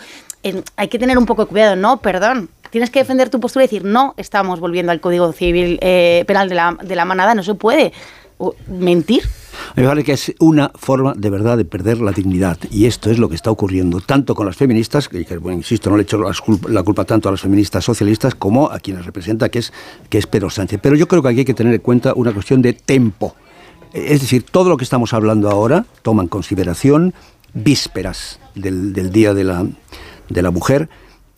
hay que tener un poco de cuidado. No, perdón, tienes que defender tu postura y decir, no, estamos volviendo al Código Civil eh, Penal de la, de la manada, no se puede mentir. Me parece que es una forma de verdad de perder la dignidad. Y esto es lo que está ocurriendo tanto con las feministas, que, bueno, insisto, no le echo la culpa tanto a las feministas socialistas como a quienes representa, que es, que es Pedro Sánchez. Pero yo creo que aquí hay que tener en cuenta una cuestión de tempo. Es decir, todo lo que estamos hablando ahora toma en consideración vísperas del, del Día de la, de la Mujer.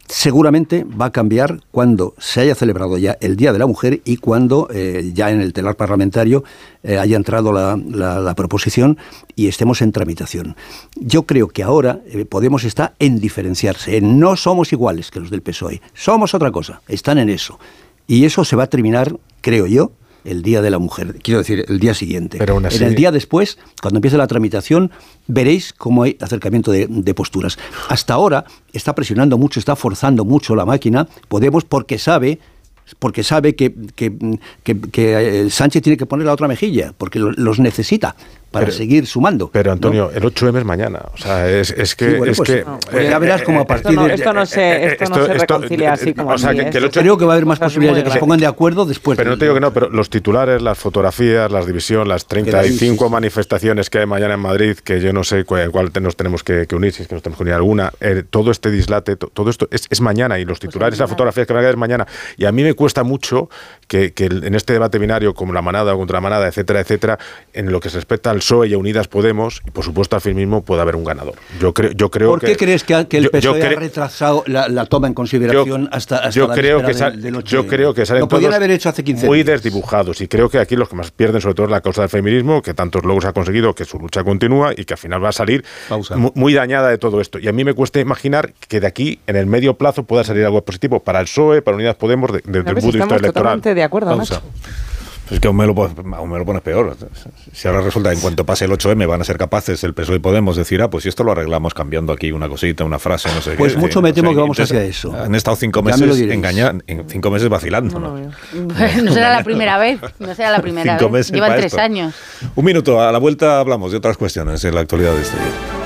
Seguramente va a cambiar cuando se haya celebrado ya el Día de la Mujer y cuando eh, ya en el telar parlamentario eh, haya entrado la, la- proposición y estemos en tramitación. Yo creo que ahora eh, Podemos está en diferenciarse, en no somos iguales que los del PSOE, somos otra cosa, están en eso. Y eso se va a terminar, creo yo, el Día de la Mujer, quiero decir, el día siguiente. Pero así- En el día después, cuando empiece la tramitación, veréis cómo hay acercamiento de, de posturas. Hasta ahora está presionando mucho, está forzando mucho la máquina, Podemos, porque sabe porque sabe que, que- que- que, eh, Sánchez tiene que poner la otra mejilla, porque lo- los necesita para Pero- seguir sumando. Pero ¿no? Antonio, el 8M es mañana. O sea, es, es que. Sí, bueno, es pues, que no, pues ya verás cómo a partir Esto no, de- esto no se, esto no se reconcilia así como o sea, así, que, ¿eh? que el 8 Creo que va a haber más posibilidades de que se pongan de acuerdo después. Pero no te digo que no, pero los titulares, las fotografías, las división, las 35 manifestaciones que hay mañana en Madrid, que yo no sé cuál, cuál nos tenemos que, que unir, si es que nos tenemos que unir a alguna, eh, todo este dislate, to- todo esto es, es mañana y los titulares, las fotografías que van a quedar es mañana. Y a mí me cuesta mucho que, que en este debate binario, como la manada o contra la manada, etcétera, etcétera, en lo que se respecta al PSOE y a Unidas Podemos, y por supuesto al fin mismo puede haber un ganador. Yo creo, yo creo ¿Por qué crees que, que el yo- yo PSOE ha retrasado la, la toma en consideración yo, hasta, hasta yo la creo que víspera sa- del- del 8 yo creo que salen Lo podían haber hecho hace 15 muy días. desdibujados y creo que aquí los que más pierden sobre todo es la causa del feminismo que tantos logros ha conseguido que su lucha continúa y que al final va a salir mu- muy, dañada de todo esto y a mí me cuesta imaginar que de aquí en el medio plazo pueda salir algo positivo para el PSOE para Unidas Podemos de- desde el punto de vista electoral totalmente de acuerdo, Pausa. Nacho. Es que aún me, lo, pones- aún me lo pones peor. Si ahora resulta que en cuanto pase el 8M van a ser capaces el PSOE y Podemos decir, ah, pues si esto lo arreglamos cambiando aquí una cosita, una frase, no sé qué. Pues mucho me no temo sé. que vamos Entonces, hacia eso. Han estado cinco meses engañando, en cinco meses vacilando. ¿no? no será la primera vez. No será la primera Cinco vez. meses Llevan tres esto. años. Un minuto, a la vuelta hablamos de otras cuestiones en la actualidad de este día.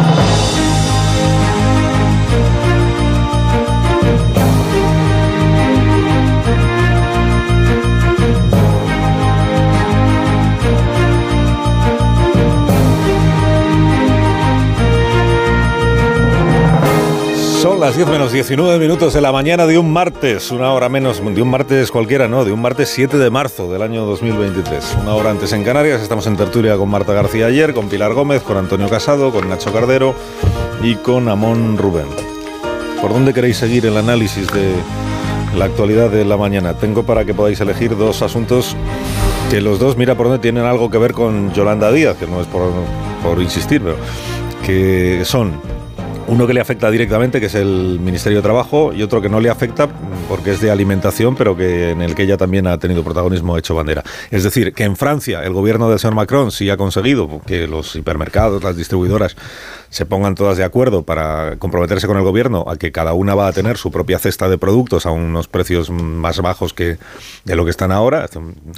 Son las 10 menos 19 minutos de la mañana de un martes, una hora menos, de un martes cualquiera, no, de un martes 7 de marzo del año 2023. Una hora antes en Canarias, estamos en tertulia con Marta García ayer, con Pilar Gómez, con Antonio Casado, con Nacho Cardero y con Amón Rubén. ¿Por dónde queréis seguir el análisis de la actualidad de la mañana? Tengo para que podáis elegir dos asuntos que los dos, mira por dónde tienen algo que ver con Yolanda Díaz, que no es por, por insistir, pero que son uno que le afecta directamente, que es el Ministerio de Trabajo, y otro que no le afecta porque es de alimentación, pero que en el que ella también ha tenido protagonismo hecho bandera. Es decir, que en Francia el gobierno del señor Macron sí ha conseguido que los hipermercados, las distribuidoras se pongan todas de acuerdo para comprometerse con el gobierno a que cada una va a tener su propia cesta de productos a unos precios más bajos que de lo que están ahora.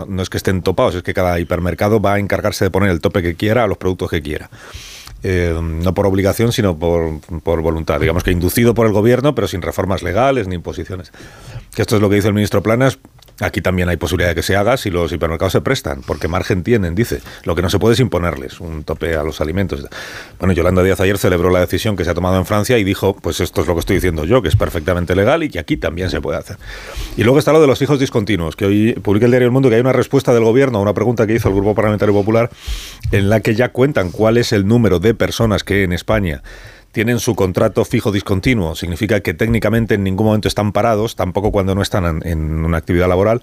No, es que estén topados, es que cada hipermercado va a encargarse de poner el tope que quiera a los productos que quiera. Eh, no por obligación, sino por, por, voluntad. Digamos que inducido por el gobierno, pero sin reformas legales ni imposiciones. Que esto es lo que dice el ministro Planas. Aquí también hay posibilidad de que se haga si los hipermercados se prestan, porque margen tienen, dice. Lo que no se puede es imponerles un tope a los alimentos. Bueno, Yolanda Díaz ayer celebró la decisión que se ha tomado en Francia y dijo, pues esto es lo que estoy diciendo yo, que es perfectamente legal y que aquí también se puede hacer. Y luego está lo de los hijos discontinuos, que hoy publica el diario El Mundo que hay una respuesta del gobierno a una pregunta que hizo el Grupo Parlamentario Popular en la que ya cuentan cuál es el número de personas que en España tienen su contrato fijo discontinuo. Significa que técnicamente en ningún momento están parados, tampoco cuando no están en, una actividad laboral,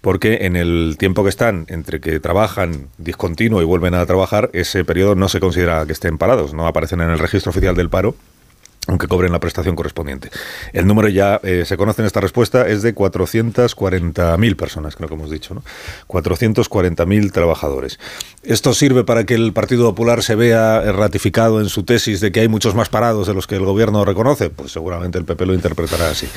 porque en el tiempo que están entre que trabajan discontinuo y vuelven a trabajar, ese periodo no se considera que estén parados, no aparecen en el registro oficial del paro aunque cobren la prestación correspondiente. El número ya eh, se conoce en esta respuesta, es de 440.000 personas, creo que hemos dicho, ¿no? 440.000 trabajadores. ¿Esto sirve para que el Partido Popular se vea ratificado en su tesis de que hay muchos más parados de los que el gobierno reconoce? Pues seguramente el PP lo interpretará así.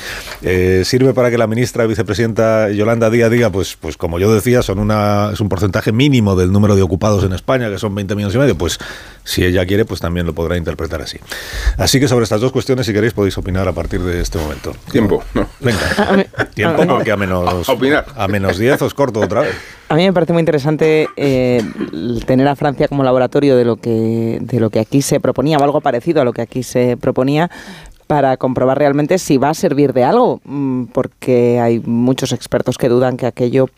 Eh, ¿Sirve para que la ministra vicepresidenta Yolanda Díaz diga, pues, pues como yo decía, son una, es un porcentaje mínimo del número de ocupados en España, que son 20 millones y medio? Pues si ella quiere, pues también lo podrá interpretar así. Así que sobre estas dos cuestiones, si queréis, podéis opinar a partir de este momento. Tiempo, ¿no? Venga. Tiempo, porque a menos, A opinar. a menos 10 os corto otra vez. A mí me parece muy interesante eh, tener a Francia como laboratorio de lo que de lo que aquí se proponía o algo parecido a lo que aquí se proponía para comprobar realmente si va a servir de algo, mm, porque hay muchos expertos que dudan que aquello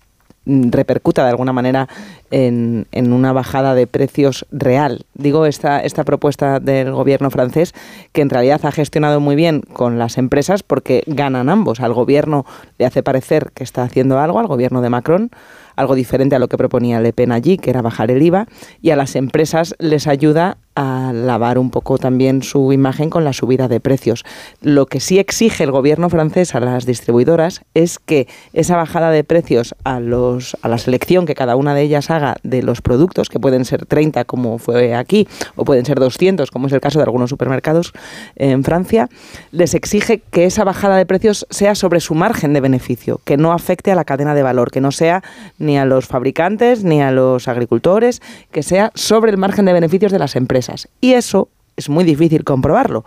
repercuta de alguna manera en, en, una bajada de precios real. Digo, esta, esta propuesta del gobierno francés, que en realidad ha gestionado muy bien con las empresas porque ganan ambos. Al gobierno le hace parecer que está haciendo algo, al gobierno de Macron, algo diferente a lo que proponía Le Pen allí, que era bajar el IVA, y a las empresas les ayuda a lavar un poco también su imagen con la subida de precios. Lo que sí exige el gobierno francés a las distribuidoras es que esa bajada de precios a, los, a la selección que cada una de ellas haga de los productos, que pueden ser 30 como fue aquí, o pueden ser 200 como es el caso de algunos supermercados en Francia, les exige que esa bajada de precios sea sobre su margen de beneficio, que no afecte a la cadena de valor, que no sea ni a los fabricantes ni a los agricultores, que sea sobre el margen de beneficios de las empresas. Y eso es muy difícil comprobarlo.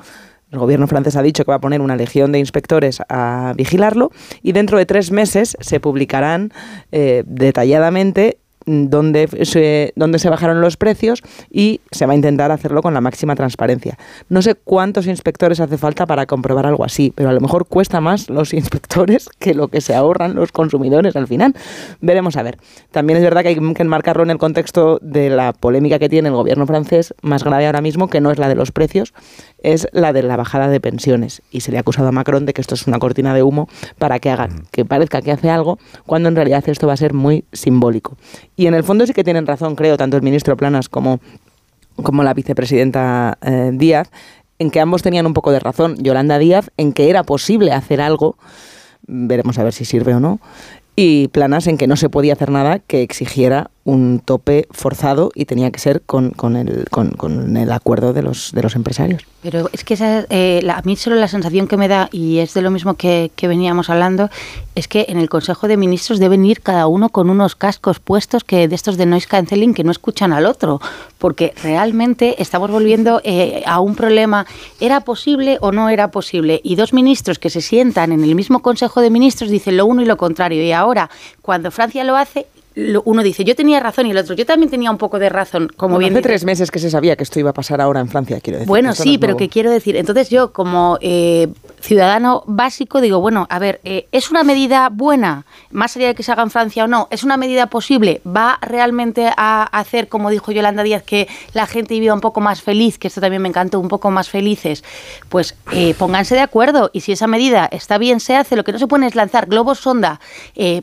El gobierno francés ha dicho que va a poner una legión de inspectores a vigilarlo y dentro de tres meses se publicarán eh, detalladamente dónde se, dónde se bajaron los precios y se va a intentar hacerlo con la máxima transparencia. No sé cuántos inspectores hace falta para comprobar algo así, pero a lo mejor cuesta más los inspectores que lo que se ahorran los consumidores al final. Veremos a ver. También es verdad que hay que enmarcarlo en el contexto de la polémica que tiene el gobierno francés, más grave ahora mismo, que no es la de los precios, es la de la bajada de pensiones. Y se le ha acusado a Macron de que esto es una cortina de humo para que hagan, que parezca que hace algo, cuando en realidad esto va a ser muy simbólico. Y en el fondo sí que tienen razón, creo, tanto el ministro Planas como, como la vicepresidenta eh, Díaz, en que ambos tenían un poco de razón. Yolanda Díaz, en que era posible hacer algo, veremos a ver si sirve o no, y Planas en que no se podía hacer nada que exigiera un tope forzado y tenía que ser con, con, el, con, el acuerdo de los, de los empresarios. Pero es que esa, eh, a mí solo la sensación que me da, y es de lo mismo que, que, veníamos hablando, es que en el Consejo de Ministros deben ir cada uno con unos cascos puestos que de estos de noise cancelling que no escuchan al otro, porque realmente estamos volviendo eh, a un problema, ¿era posible o no era posible? Y dos ministros que se sientan en el mismo Consejo de Ministros dicen lo uno y lo contrario, y ahora, cuando Francia lo hace, uno dice, yo tenía razón y el otro, yo también tenía un poco de razón. Como bien hace tres meses que se sabía que esto iba a pasar ahora en Francia, quiero decir. Bueno, sí, pero que quiero decir, entonces yo como eh, ciudadano básico digo, bueno, a ver, eh, ¿es una medida buena, más allá de que se haga en Francia o no? ¿Es una medida posible? ¿Va realmente a hacer, como dijo Yolanda Díaz, que la gente viva un poco más feliz, que esto también me encantó, un poco más felices? Pues eh, pónganse de acuerdo y si esa medida está bien, se hace. Lo que no se puede es lanzar globos sonda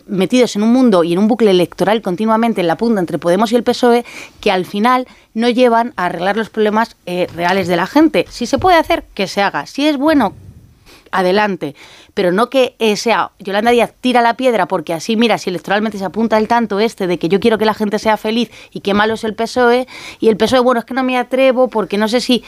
metidos en un mundo y en un bucle electoral continuamente en la punta entre Podemos y el PSOE que al final no llevan a arreglar los problemas eh, reales de la gente. Si se puede hacer, que se haga. Si es bueno, adelante. Pero no que eh, sea Yolanda Díaz tira la piedra porque así, mira, si electoralmente se apunta el tanto este de que yo quiero que la gente sea feliz y qué malo es el PSOE, y el PSOE, bueno, es que no me atrevo porque no sé si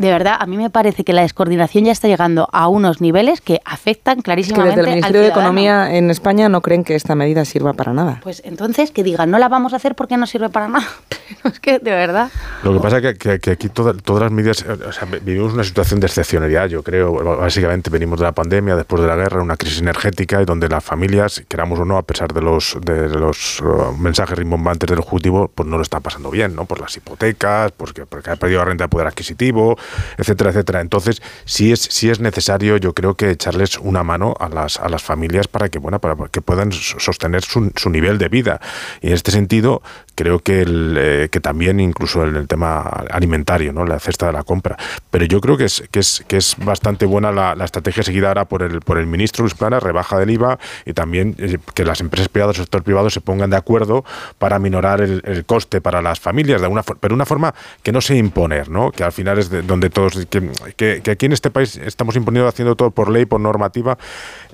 de verdad, a mí me parece que la descoordinación ya está llegando a unos niveles que afectan clarísimamente. Es que desde el Ministerio de Economía en España no creen que esta medida sirva para nada. Pues entonces que digan, no la vamos a hacer porque no sirve para nada. es que, de verdad. Lo que pasa es que, aquí todas las medidas, o sea, vivimos una situación de excepcionalidad, yo creo. Básicamente venimos de la pandemia, después de la guerra, una crisis energética y donde las familias, queramos o no, a pesar de los, de los uh, mensajes rimbombantes del Ejecutivo, pues no lo están pasando bien, ¿no? Por las hipotecas, porque, porque ha perdido la renta de poder adquisitivo, etcétera, etcétera. Entonces, sí es, sí es necesario, yo creo que echarles una mano a las, a las familias para que, bueno, para que puedan sostener su, su nivel de vida. Y en este sentido, creo que, el, eh, que también incluso en el tema alimentario, ¿no? la cesta de la compra. Pero yo creo que es, que es, que es bastante buena la, estrategia seguida ahora por el, por el ministro Luis Plana, rebaja del IVA y también eh, que las empresas privadas o sector privado se pongan de acuerdo para minorar el, coste para las familias, de una, pero una forma que no se imponer, ¿no? que al final es de donde todos, que, que, aquí en este país estamos imponiendo haciendo todo por ley, por normativa,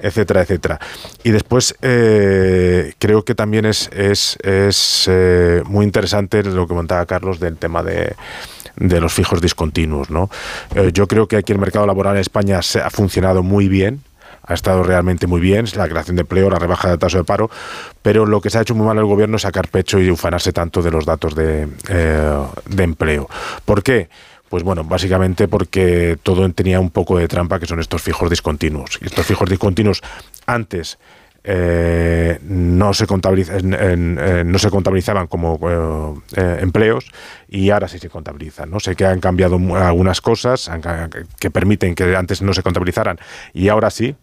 etcétera, etcétera. Y después eh, creo que también es muy interesante lo que comentaba Carlos del tema de, los fijos discontinuos. ¿no? Eh, yo creo que aquí el mercado laboral en España ha funcionado muy bien ha estado realmente muy bien, la creación de empleo, la rebaja del tasa de paro, pero lo que se ha hecho muy mal el gobierno es sacar pecho y ufanarse tanto de los datos de, eh, de empleo. ¿Por qué? Pues bueno, básicamente porque todo tenía un poco de trampa que son estos fijos discontinuos. Estos fijos discontinuos antes eh, no, se eh, no se contabilizaban como eh, empleos y ahora sí se contabilizan. ¿no? Sé que han cambiado algunas cosas que permiten que antes no se contabilizaran y ahora sí.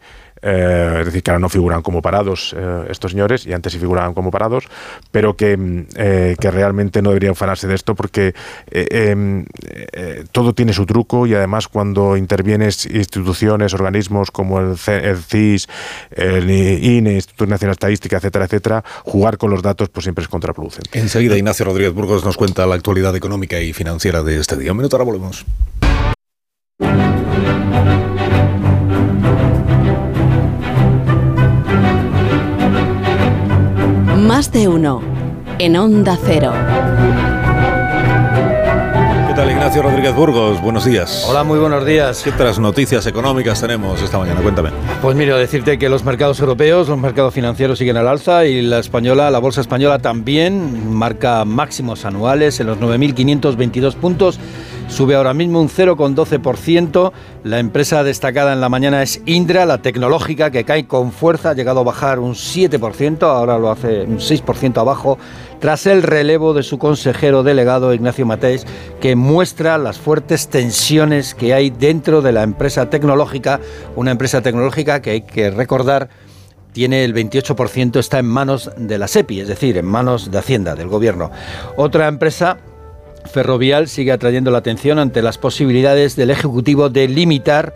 Eh, es decir, que ahora no figuran como parados eh, estos señores y antes sí figuraban como parados, pero que, mm, eh, que realmente no deberían ufanarse de esto porque em, todo tiene su truco y además cuando intervienes instituciones, organismos como el, CIS, el INE, Instituto Nacional de Estadística, etcétera, etcétera, jugar con los datos pues siempre es contraproducente. Enseguida Ignacio Rodríguez Burgos nos cuenta la actualidad económica y financiera de este día. Un minuto, ahora volvemos. Más de uno en Onda Cero. ¿Qué tal Ignacio Rodríguez Burgos? Buenos días. Hola, muy buenos días. ¿Qué otras noticias económicas tenemos esta mañana? Cuéntame. Pues mira, decirte que los mercados europeos, los mercados financieros siguen al alza y la española, la bolsa española también marca máximos anuales en los 9.522 puntos sube ahora mismo un 0,12%. La empresa destacada en la mañana es Indra, la tecnológica, que cae con fuerza, ha llegado a bajar un 7%, ahora lo hace un 6% abajo, tras el relevo de su consejero delegado Ignacio Mateis, que muestra las fuertes tensiones que hay dentro de la empresa tecnológica, una empresa tecnológica que hay que recordar tiene el 28% está en manos de la SEPI, es decir, en manos de Hacienda, del gobierno. Otra empresa Ferrovial sigue atrayendo la atención ante las posibilidades del Ejecutivo de limitar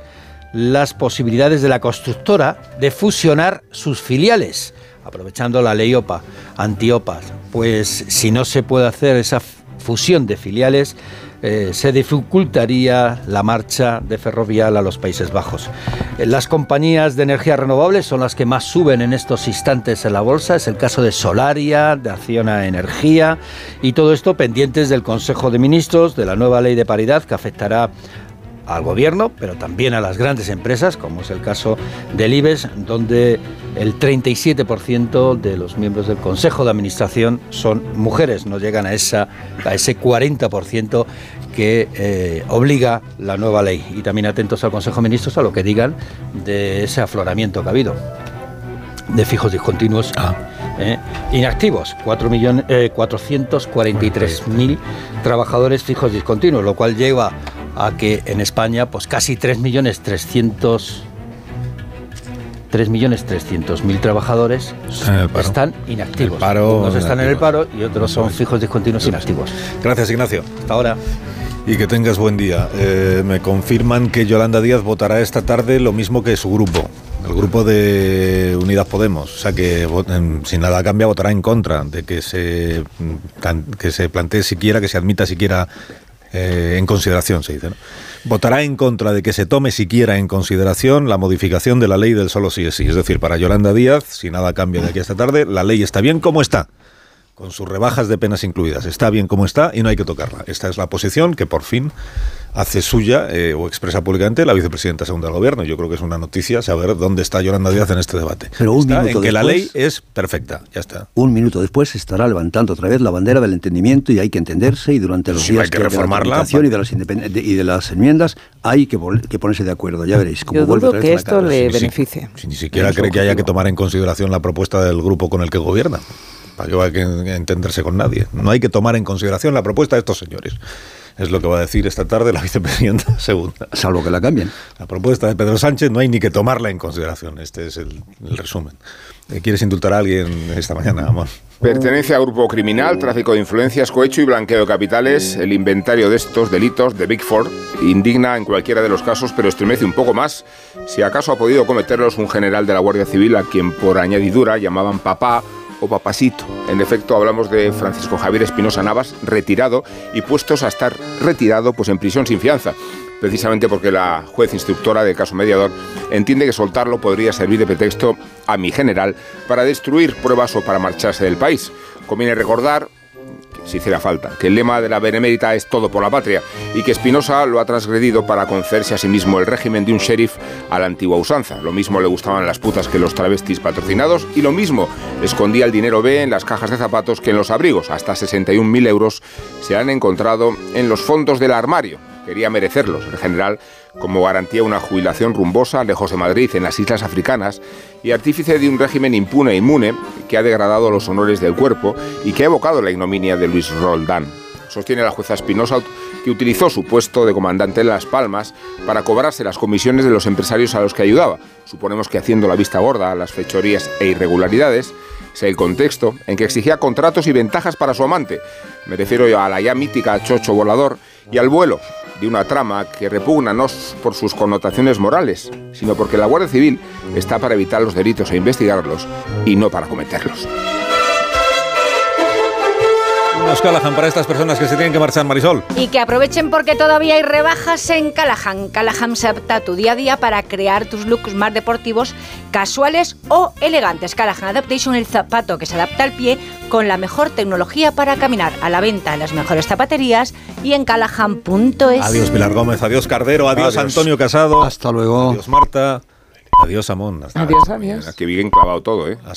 las posibilidades de la constructora de fusionar sus filiales, aprovechando la ley OPA, anti-OPA. Pues si no se puede hacer esa fusión de filiales, eh, se dificultaría la marcha de Ferrovial a los Países Bajos. Eh, las compañías de energía renovable son las que más suben en estos instantes en la bolsa. Es el caso de Solaria, de Acciona Energía y todo esto pendientes del Consejo de Ministros, de la nueva ley de paridad que afectará al gobierno, pero también a las grandes empresas, como es el caso del IBEX, donde el 37% de los miembros del Consejo de Administración son mujeres, no llegan a, esa, a ese 40% que eh, obliga la nueva ley. Y también atentos al Consejo de Ministros a lo que digan de ese afloramiento que ha habido de fijos discontinuos eh, inactivos, 4 millones, 443.000 trabajadores fijos discontinuos, lo cual lleva a que en España pues casi 3 millones 300 3 millones 300 mil trabajadores están inactivos. Unos están en el paro y otros son fijos discontinuos inactivos. Gracias, Ignacio. Hasta ahora. Y que tengas buen día. Eh, me confirman que Yolanda Díaz votará esta tarde lo mismo que su grupo, el grupo de Unidas Podemos. O sea que si nada cambia votará en contra de que se, que se plantee siquiera, que se admita siquiera eh, en consideración, se dice. Votará en contra de que se tome siquiera en consideración la modificación de la ley del solo sí es sí. Es decir, para Yolanda Díaz, si nada cambia de aquí a esta tarde, la ley está bien como está con sus rebajas de penas incluidas. Está bien como está y no hay que tocarla. Esta es la posición que por fin hace suya eh, o expresa públicamente la vicepresidenta segunda del gobierno. Yo creo que es una noticia saber dónde está Yolanda Díaz en este debate. Pero un minuto en que después, la ley es perfecta, ya está. Un minuto después se estará levantando otra vez la bandera del entendimiento y hay que entenderse y durante los Sí, días hay que de la y de las y de las enmiendas hay que, vol- que ponerse de acuerdo. Ya veréis cómo Yo vuelve dudo que esto le beneficie. Si ni siquiera cree que haya que tomar en consideración la propuesta del grupo con el que gobierna. ¿Para va a que entenderse con nadie? No hay que tomar en consideración la propuesta de estos señores. Es lo que va a decir esta tarde la vicepresidenta segunda. Salvo que la cambien. La propuesta de Pedro Sánchez no hay ni que tomarla en consideración. Este es el, el resumen. Eh, ¿Quieres indultar a alguien esta mañana, amor? Pertenencia a grupo criminal, tráfico de influencias, cohecho y blanqueo de capitales. El inventario de estos delitos de Big Four indigna en cualquiera de los casos, pero estremece un poco más si acaso ha podido cometerlos un general de la Guardia Civil a quien por añadidura llamaban papá o papasito. En efecto, hablamos de Francisco Javier Espinosa Navas, retirado y puestos a estar retirado pues en prisión sin fianza precisamente porque la juez instructora del caso mediador entiende que soltarlo podría servir de pretexto a mi general para destruir pruebas o para marcharse del país. Conviene recordar si hiciera falta, que el lema de la Benemérita es todo por la patria y que Espinosa lo ha transgredido para concederse a sí mismo el régimen de un sheriff a la antigua usanza. Lo mismo le gustaban las putas que los travestis patrocinados y lo mismo escondía el dinero B en las cajas de zapatos que en los abrigos. Hasta 61.000 euros se han encontrado en los fondos del armario quería merecerlos, en general, como garantía una jubilación rumbosa lejos de Madrid, en las islas africanas, y artífice de un régimen impune e inmune que ha degradado los honores del cuerpo y que ha evocado la ignominia de Luis Roldán. Sostiene la jueza Espinosa que utilizó su puesto de comandante en Las Palmas para cobrarse las comisiones de los empresarios a los que ayudaba. Suponemos que haciendo la vista gorda a las fechorías e irregularidades, es el contexto en que exigía contratos y ventajas para su amante. Me refiero a la ya mítica Chocho Volador y al vuelo de una trama que repugna no por sus connotaciones morales, sino porque la Guardia Civil está para evitar los delitos e investigarlos y no para cometerlos. Unos Callahan para estas personas que se tienen que marchar, Marisol. Y que aprovechen porque todavía hay rebajas en Callahan. Callahan se adapta a tu día a día para crear tus looks más deportivos, casuales o elegantes. Callahan Adaptation, el zapato que se adapta al pie con la mejor tecnología para caminar. A la venta en las mejores zapaterías y en callahan.es. Adiós Pilar Gómez, adiós Cardero, adiós, Adiós. Antonio Casado. Hasta luego. Adiós Marta. Adiós Amón. Hasta Adiós, adiós. Que bien clavado todo, ¿eh?